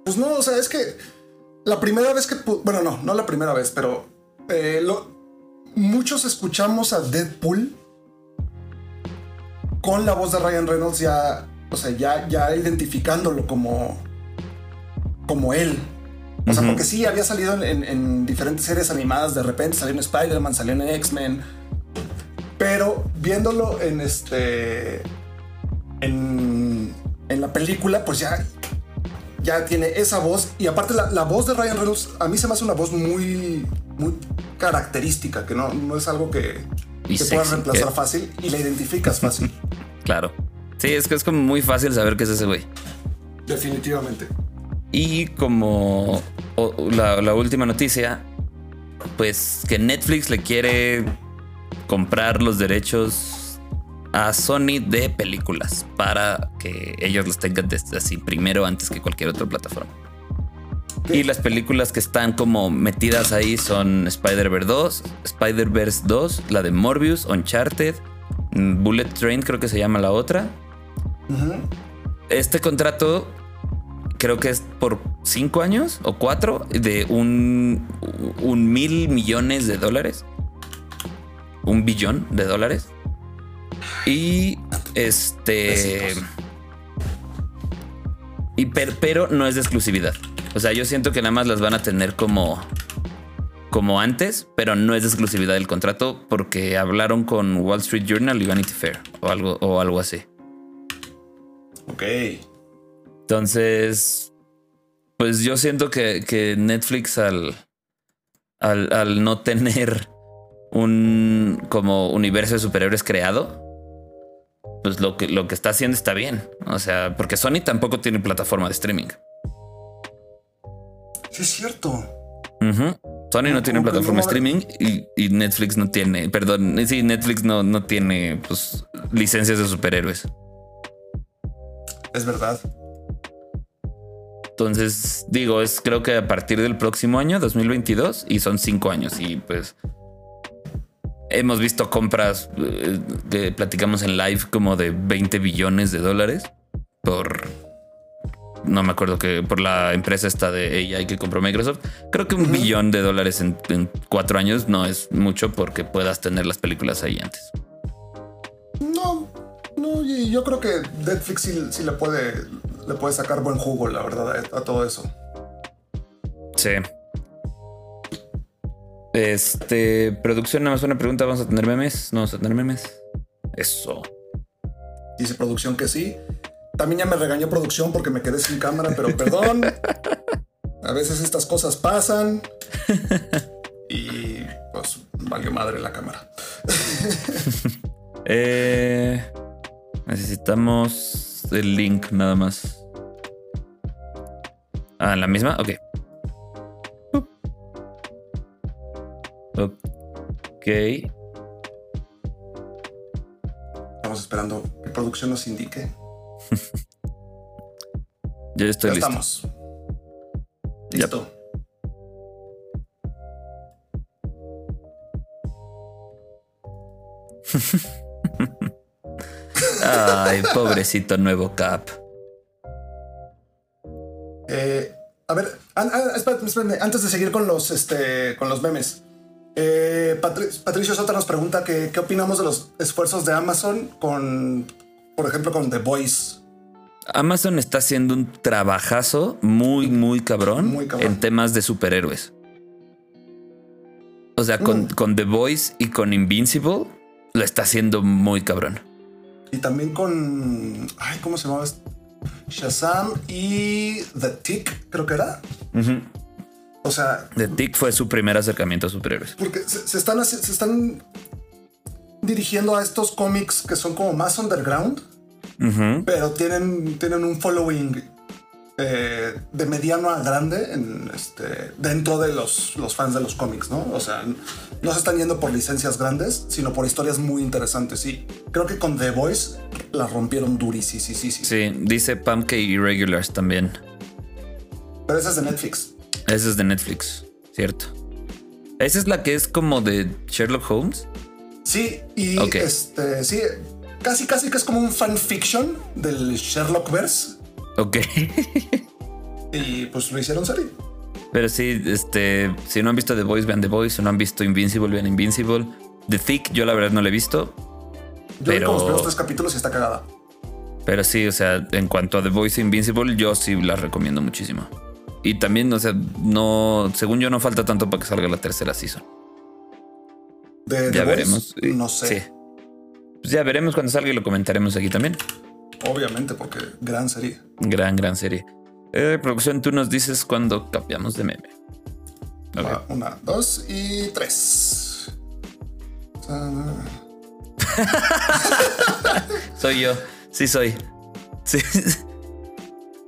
Pues no, o sea, es que la primera vez que, bueno, no, no la primera vez, pero eh, muchos escuchamos a Deadpool con la voz de Ryan Reynolds ya, o sea, ya, ya identificándolo como, como él. O sea, porque sí, había salido en, diferentes series animadas, de repente salió en Spider-Man, salió en X-Men, pero viéndolo en este, en, en la película, pues ya ya tiene esa voz. Y aparte, la, voz de Ryan Reynolds a mí se me hace una voz muy, muy característica, que no, no es algo que, que puedas reemplazar fácil y la identificas fácil. claro. Sí, es que es como muy fácil saber qué es ese güey. Definitivamente. Y como la, la última noticia, pues que Netflix le quiere comprar los derechos a Sony de películas para que ellos los tengan desde así primero antes que cualquier otra plataforma. Y las películas que están como metidas ahí son Spider-Verse 2, Spider-Verse 2, la de Morbius, Uncharted, mm, Bullet Train creo que se llama la otra. Este contrato creo que es por cinco años o cuatro de un, un mil millones de dólares. Un billón de dólares. Y este. Y pero no es de exclusividad. O sea, yo siento que nada más las van a tener como como antes, pero no es de exclusividad del contrato porque hablaron con Wall Street Journal y Vanity Fair o algo, o algo así. Ok. Entonces, pues yo siento que, Netflix al, al, no tener un como universo de superhéroes creado, pues lo que, lo que está haciendo está bien. O sea, porque Sony tampoco tiene plataforma de streaming. Sí, es cierto. Sony no tiene plataforma de streaming y, Netflix no tiene, perdón, sí, Netflix no, no tiene pues, licencias de superhéroes. Es verdad. Entonces, digo, es creo que a partir del próximo año, 2022, y son cinco años. Y pues hemos visto compras eh, que platicamos en live como de 20 billones de dólares por no me acuerdo que por la empresa esta de AI que compró Microsoft. Creo que un billón de dólares en, cuatro años no es mucho porque puedas tener las películas ahí antes. No, no, y yo creo que Netflix sí, le puede le puede sacar buen jugo, la verdad, a todo eso. Sí. Este, producción, nada más una pregunta, ¿vamos a tener memes? ¿No vamos a tener memes? Eso. Dice producción que sí. También ya me regañó producción porque me quedé sin cámara, pero perdón. A veces estas cosas pasan. Y pues valió madre la cámara. Eh, necesitamos el link nada más. Ah, la misma? Ok. Estamos esperando que producción nos indique. ya estoy listo. Estamos. Listo. Ay, pobrecito nuevo Cap. Eh, a ver, antes de seguir con los, este, con los memes. Eh, Patricio Sota nos pregunta que, qué opinamos de los esfuerzos de Amazon con por ejemplo, con The Voice. Amazon está haciendo un trabajazo muy, muy cabrón, en temas de superhéroes. O sea, con, mm. con, The Voice y con Invincible lo está haciendo muy cabrón. Y también con. Ay, ¿cómo se llamaba? Shazam y The Tick, creo que era. O sea. The Tick fue su primer acercamiento a superhéroes. Porque se, están, se están dirigiendo a estos cómics que son como más underground, pero tienen, tienen un following eh, de mediano a grande en este, dentro de los, los fans de los cómics, ¿no? O sea, no se están yendo por licencias grandes, sino por historias muy interesantes. Y creo que con The Voice la rompieron durísimo. Sí, sí, sí, sí. dice Pam que Irregulars también. Pero esa es de Netflix. Esa es de Netflix, cierto. Esa es la que es como de Sherlock Holmes. Sí, y este, sí, casi casi que es como un fanfiction del Sherlock verse. Ok. y pues lo hicieron serie. Pero sí, este, si no han visto The Voice, vean The Voice, si no han visto Invincible, vean Invincible. The Thick, yo la verdad no la he visto. Yo pero... los primeros tres capítulos y está cagada. Pero sí, o sea, en cuanto a The Voice e Invincible, yo sí la recomiendo muchísimo. Y también, o sea, no, según yo, no falta tanto para que salga la tercera season ya veremos. No sé. Pues ya veremos cuando salga y lo comentaremos aquí también. Obviamente, porque gran serie. Gran, gran serie. Eh, producción, tú nos dices cuando cambiamos de meme. una, dos y tres. soy yo. Sí, soy. Sí.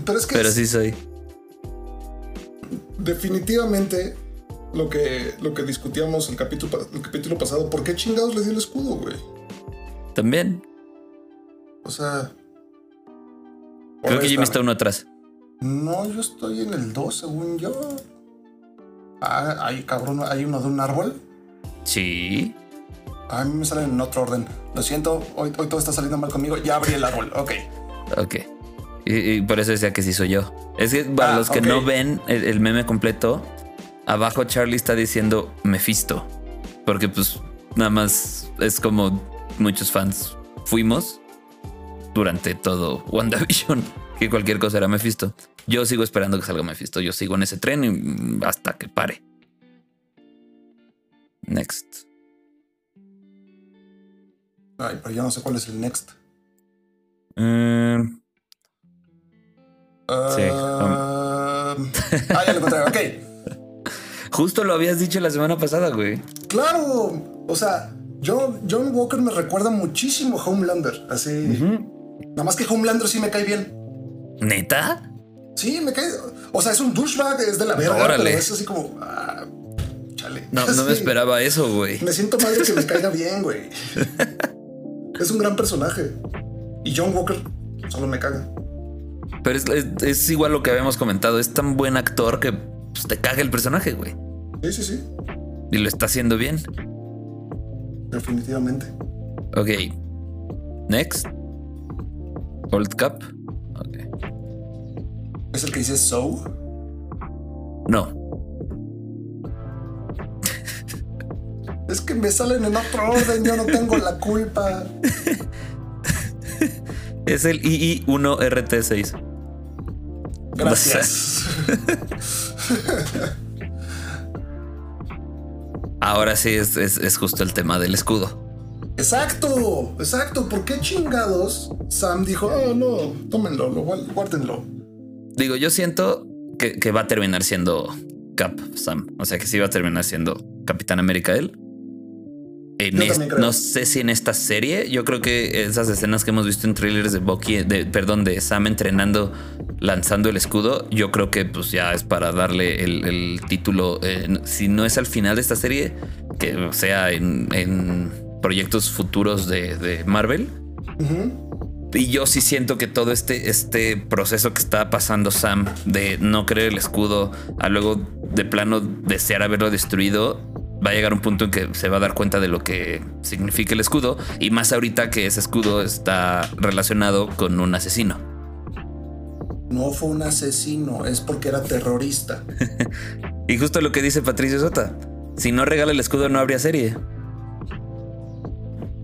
Pero es que. Pero sí soy. Definitivamente lo que, lo que discutíamos el capítulo, el capítulo pasado. ¿Por qué chingados le dio el escudo, güey? También. O sea. Creo que Jimmy está uno atrás. No, yo estoy en el 2, según yo. Ah, hay cabrón, hay uno de un árbol. Sí. A mí me salen en otro orden. Lo siento, hoy, hoy todo está saliendo mal conmigo. Ya abrí el árbol, ok. Ok. Y, por eso decía que sí soy yo. Es que para ah, los que no ven el, meme completo, abajo Charlie está diciendo Mephisto. Porque pues nada más es como muchos fans fuimos durante todo WandaVision, que cualquier cosa era Mephisto. Yo sigo esperando que salga Mephisto. Yo sigo en ese tren hasta que pare. Next. Ay, pero ya no sé cuál es el next. Eh, sí. ah, ya lo encontré. Ok. Justo lo habías dicho la semana pasada, güey. Claro. O sea, John, John Walker me recuerda muchísimo a Homelander. Así. Nada más que Homelander sí me cae bien. ¿Neta? Sí, me cae. O sea, es un douchebag, es de la verga. Órale. es así como. Ah, chale. No, no me esperaba eso, güey. Me siento mal de que me caiga bien, güey. es un gran personaje. Y John Walker solo me caga. Pero es, igual lo que habíamos comentado. Es tan buen actor que pues, te caga el personaje, güey. Sí, sí, sí. Y lo está haciendo bien. Definitivamente. Ok. Next. Old Cup. Ok. ¿Es el que dice So? No. es que me salen en otro orden, yo no tengo la culpa. Es el II1RT6. Gracias. Ahora sí es, justo el tema del escudo. Exacto, exacto. ¿Por qué chingados Sam dijo, oh no, tómenlo, guárdenlo? Digo, yo siento que, que, va a terminar siendo Cap Sam. O sea que sí va a terminar siendo Capitán América él no sé si en esta serie, yo creo que esas escenas que hemos visto en trailers de Bucky, de, perdón, de Sam entrenando, lanzando el escudo, yo creo que pues ya es para darle el, título, eh, si no es al final de esta serie, que sea en, proyectos futuros de, Marvel. Y yo sí siento que todo este, este proceso que está pasando Sam de no creer el escudo a luego de plano desear haberlo destruido, va a llegar un punto en que se va a dar cuenta de lo que significa el escudo y más ahorita que ese escudo está relacionado con un asesino. No fue un asesino, es porque era terrorista. y justo lo que dice Patricio Sota, si no regala el escudo no habría serie.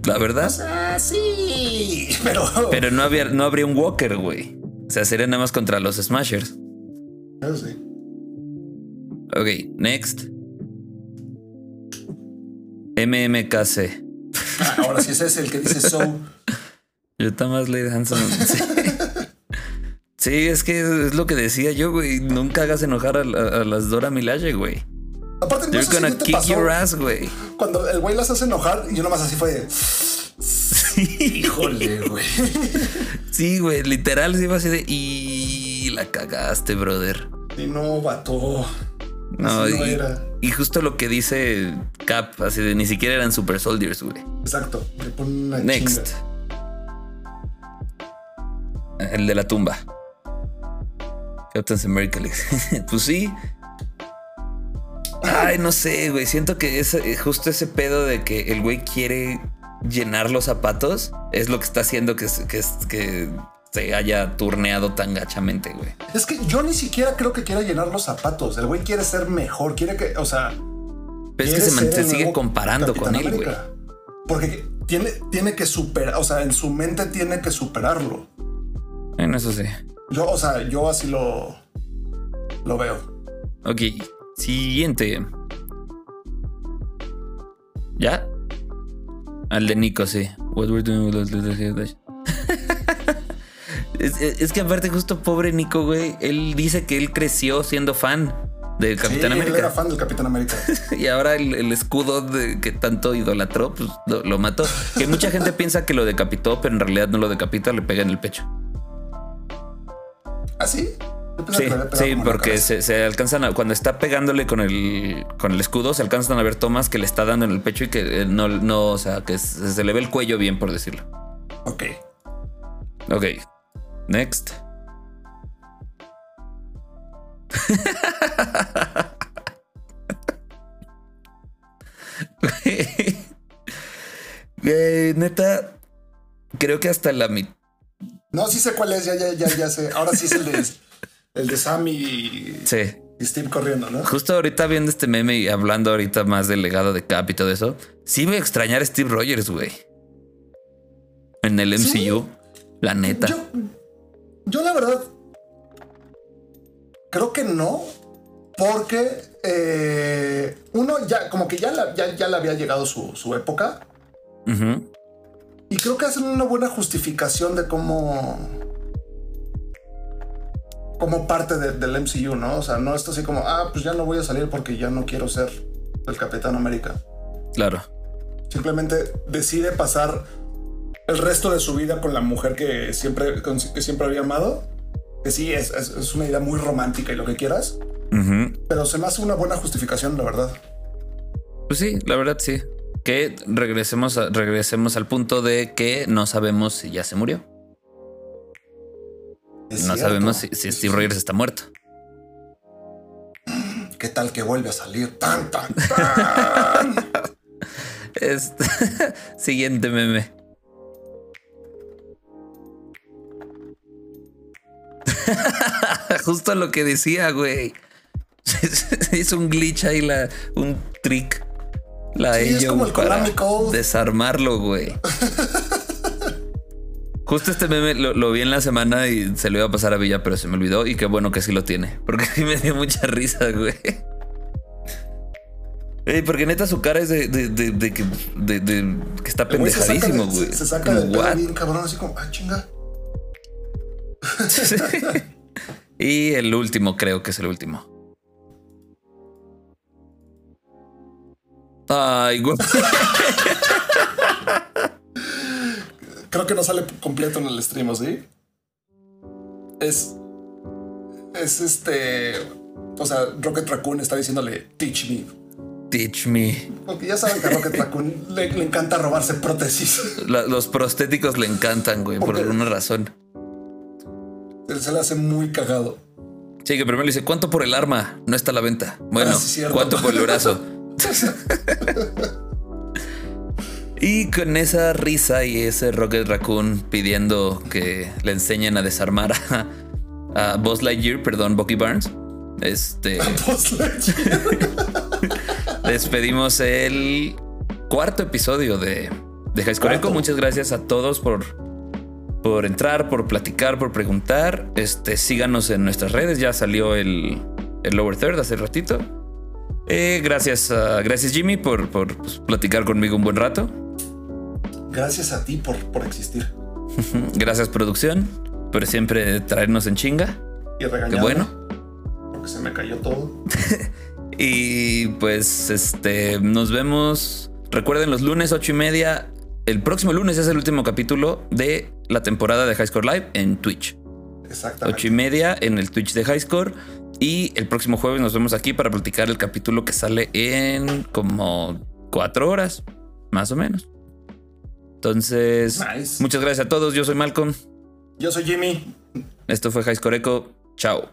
La verdad. O sí, pero... Pero no, había, no habría un Walker, güey. O sea, sería nada más contra los Smashers. Ok, next. MMKC. Ah, ahora sí ese es el que dice so. Yo más Lady Hanson. Sí. es que es lo que decía yo, güey. Nunca hagas enojar a, las Dora Milaje, güey. Aparte, no You're gonna kick your ass, güey. Cuando el güey las hace enojar, yo nomás así fue. Sí. Híjole, güey. Sí, güey. Literal, sí fue así de. Y la cagaste, brother. Y no, vato. No, y, justo lo que dice Cap, así de ni siquiera eran super soldiers, güey. Exacto. Le Next. El de la tumba. Captain America. pues sí. Ay, no sé, güey. Siento que es eh, justo ese pedo de que el güey quiere llenar los zapatos es lo que está haciendo que, que, que se haya turneado tan gachamente, güey. Es que yo ni siquiera creo que quiera llenar los zapatos. El güey quiere ser mejor, quiere que, o sea. Pero es que se, sigue comparando con él, güey. Porque tiene, tiene que superar, o sea, en su mente tiene que superarlo. En eso sí. Yo, o sea, yo así lo, lo veo. Ok, siguiente. ¿Ya? Al de Nico, sí. What we're doing with Es, que aparte, justo pobre Nico, güey, él dice que él creció siendo fan del Capitán sí, América. Él era fan del Capitán América. y ahora el, escudo de, que tanto idolatró, pues lo, mató. Que mucha gente piensa que lo decapitó, pero en realidad no lo decapita, le pega en el pecho. ¿Ah, sí? Sí, sí porque se, alcanzan a, cuando está pegándole con el, con el escudo, se alcanzan a ver tomas que le está dando en el pecho y que eh, no, no o sea, que se, se le ve el cuello bien, por decirlo. Ok. Ok, Next. neta, creo que hasta la mitad. No, sí sé cuál es, ya, ya, ya, ya sé. Ahora sí es el de, el de Sam y, Sí. y Steve corriendo, ¿no? Justo ahorita viendo este meme y hablando ahorita más del legado de Cap y todo eso, sí voy a extrañar a Steve Rogers, güey. En el MCU, Sí. la neta. Yo, yo la verdad creo que no, porque eh, uno ya como que ya, la- ya, ya le había llegado su, su época y creo que hacen una buena justificación de cómo como parte de- del MCU, ¿no? O sea, no esto así como, ah, pues ya no voy a salir porque ya no quiero ser el Capitán América. Claro. Simplemente decide pasar el resto de su vida con la mujer que siempre, que siempre había amado. Que sí, es, es- es una idea muy romántica y lo que quieras, pero se me hace una buena justificación, la verdad. Pues sí, la verdad sí. Que regresemos, a- regresemos al punto de que no sabemos si ya se murió. Es no cierto. sabemos si, si Steve Rogers está muerto. ¿Qué tal que vuelve a salir? ¡Tan, tan, tan! Este, siguiente meme. Justo lo que decía, güey. Hizo un glitch ahí, la, un trick. La Sí, es como el para desarmarlo, güey. Justo este meme lo, lo vi en la semana y se lo iba a pasar a Villa, pero se me olvidó. Y qué bueno que sí lo tiene, porque sí me dio mucha risa, güey. Ey, porque neta su cara es de, de, de- de que, está El güey se saca de- pendejadísimo, güey. Se, se saca Como, de bien cabrón, así como, ah, chinga. y el último, creo que es el último. Ay, güey. Creo que no sale completo en el stream, ¿o ¿sí? Es. Es este. O sea, Rocket Raccoon está diciéndole, teach me. Teach me. Porque ya saben que a Rocket Raccoon le, le encanta robarse prótesis. La- los prostéticos le encantan, güey, por alguna razón. Se le hace muy cagado. Sí, que primero le dice, ¿cuánto por el arma? No está a la venta. Bueno, Ah, sí. ¿cuánto por el brazo? y con esa risa y ese Rocket Raccoon pidiendo que le enseñen a desarmar a, a Buzz Lightyear, perdón, Bucky Barnes, este, despedimos el cuarto episodio de, de High Echo. Muchas gracias a todos por, por entrar, por platicar, por preguntar. Este, síganos en nuestras redes. Ya salió el, el Lower Third hace ratito. Eh, gracias, a- gracias Jimmy por, por pues, platicar conmigo un buen rato. Gracias a ti por, por existir. Gracias producción por siempre traernos en chinga. Y regañarme. Qué bueno. Porque se me cayó todo. Y pues este nos vemos. Recuerden los lunes ocho y media. El próximo lunes es el último capítulo de la temporada de High Score Live en Twitch. Exactamente. Ocho y media en el Twitch de High Score. Y el próximo jueves nos vemos aquí para platicar el capítulo que sale en como cuatro horas, más o menos. Entonces, Nice. muchas gracias a todos. Yo soy Malcolm. Yo soy Jimmy. Esto fue High Score Echo. Chao.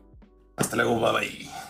Hasta luego. Bye bye.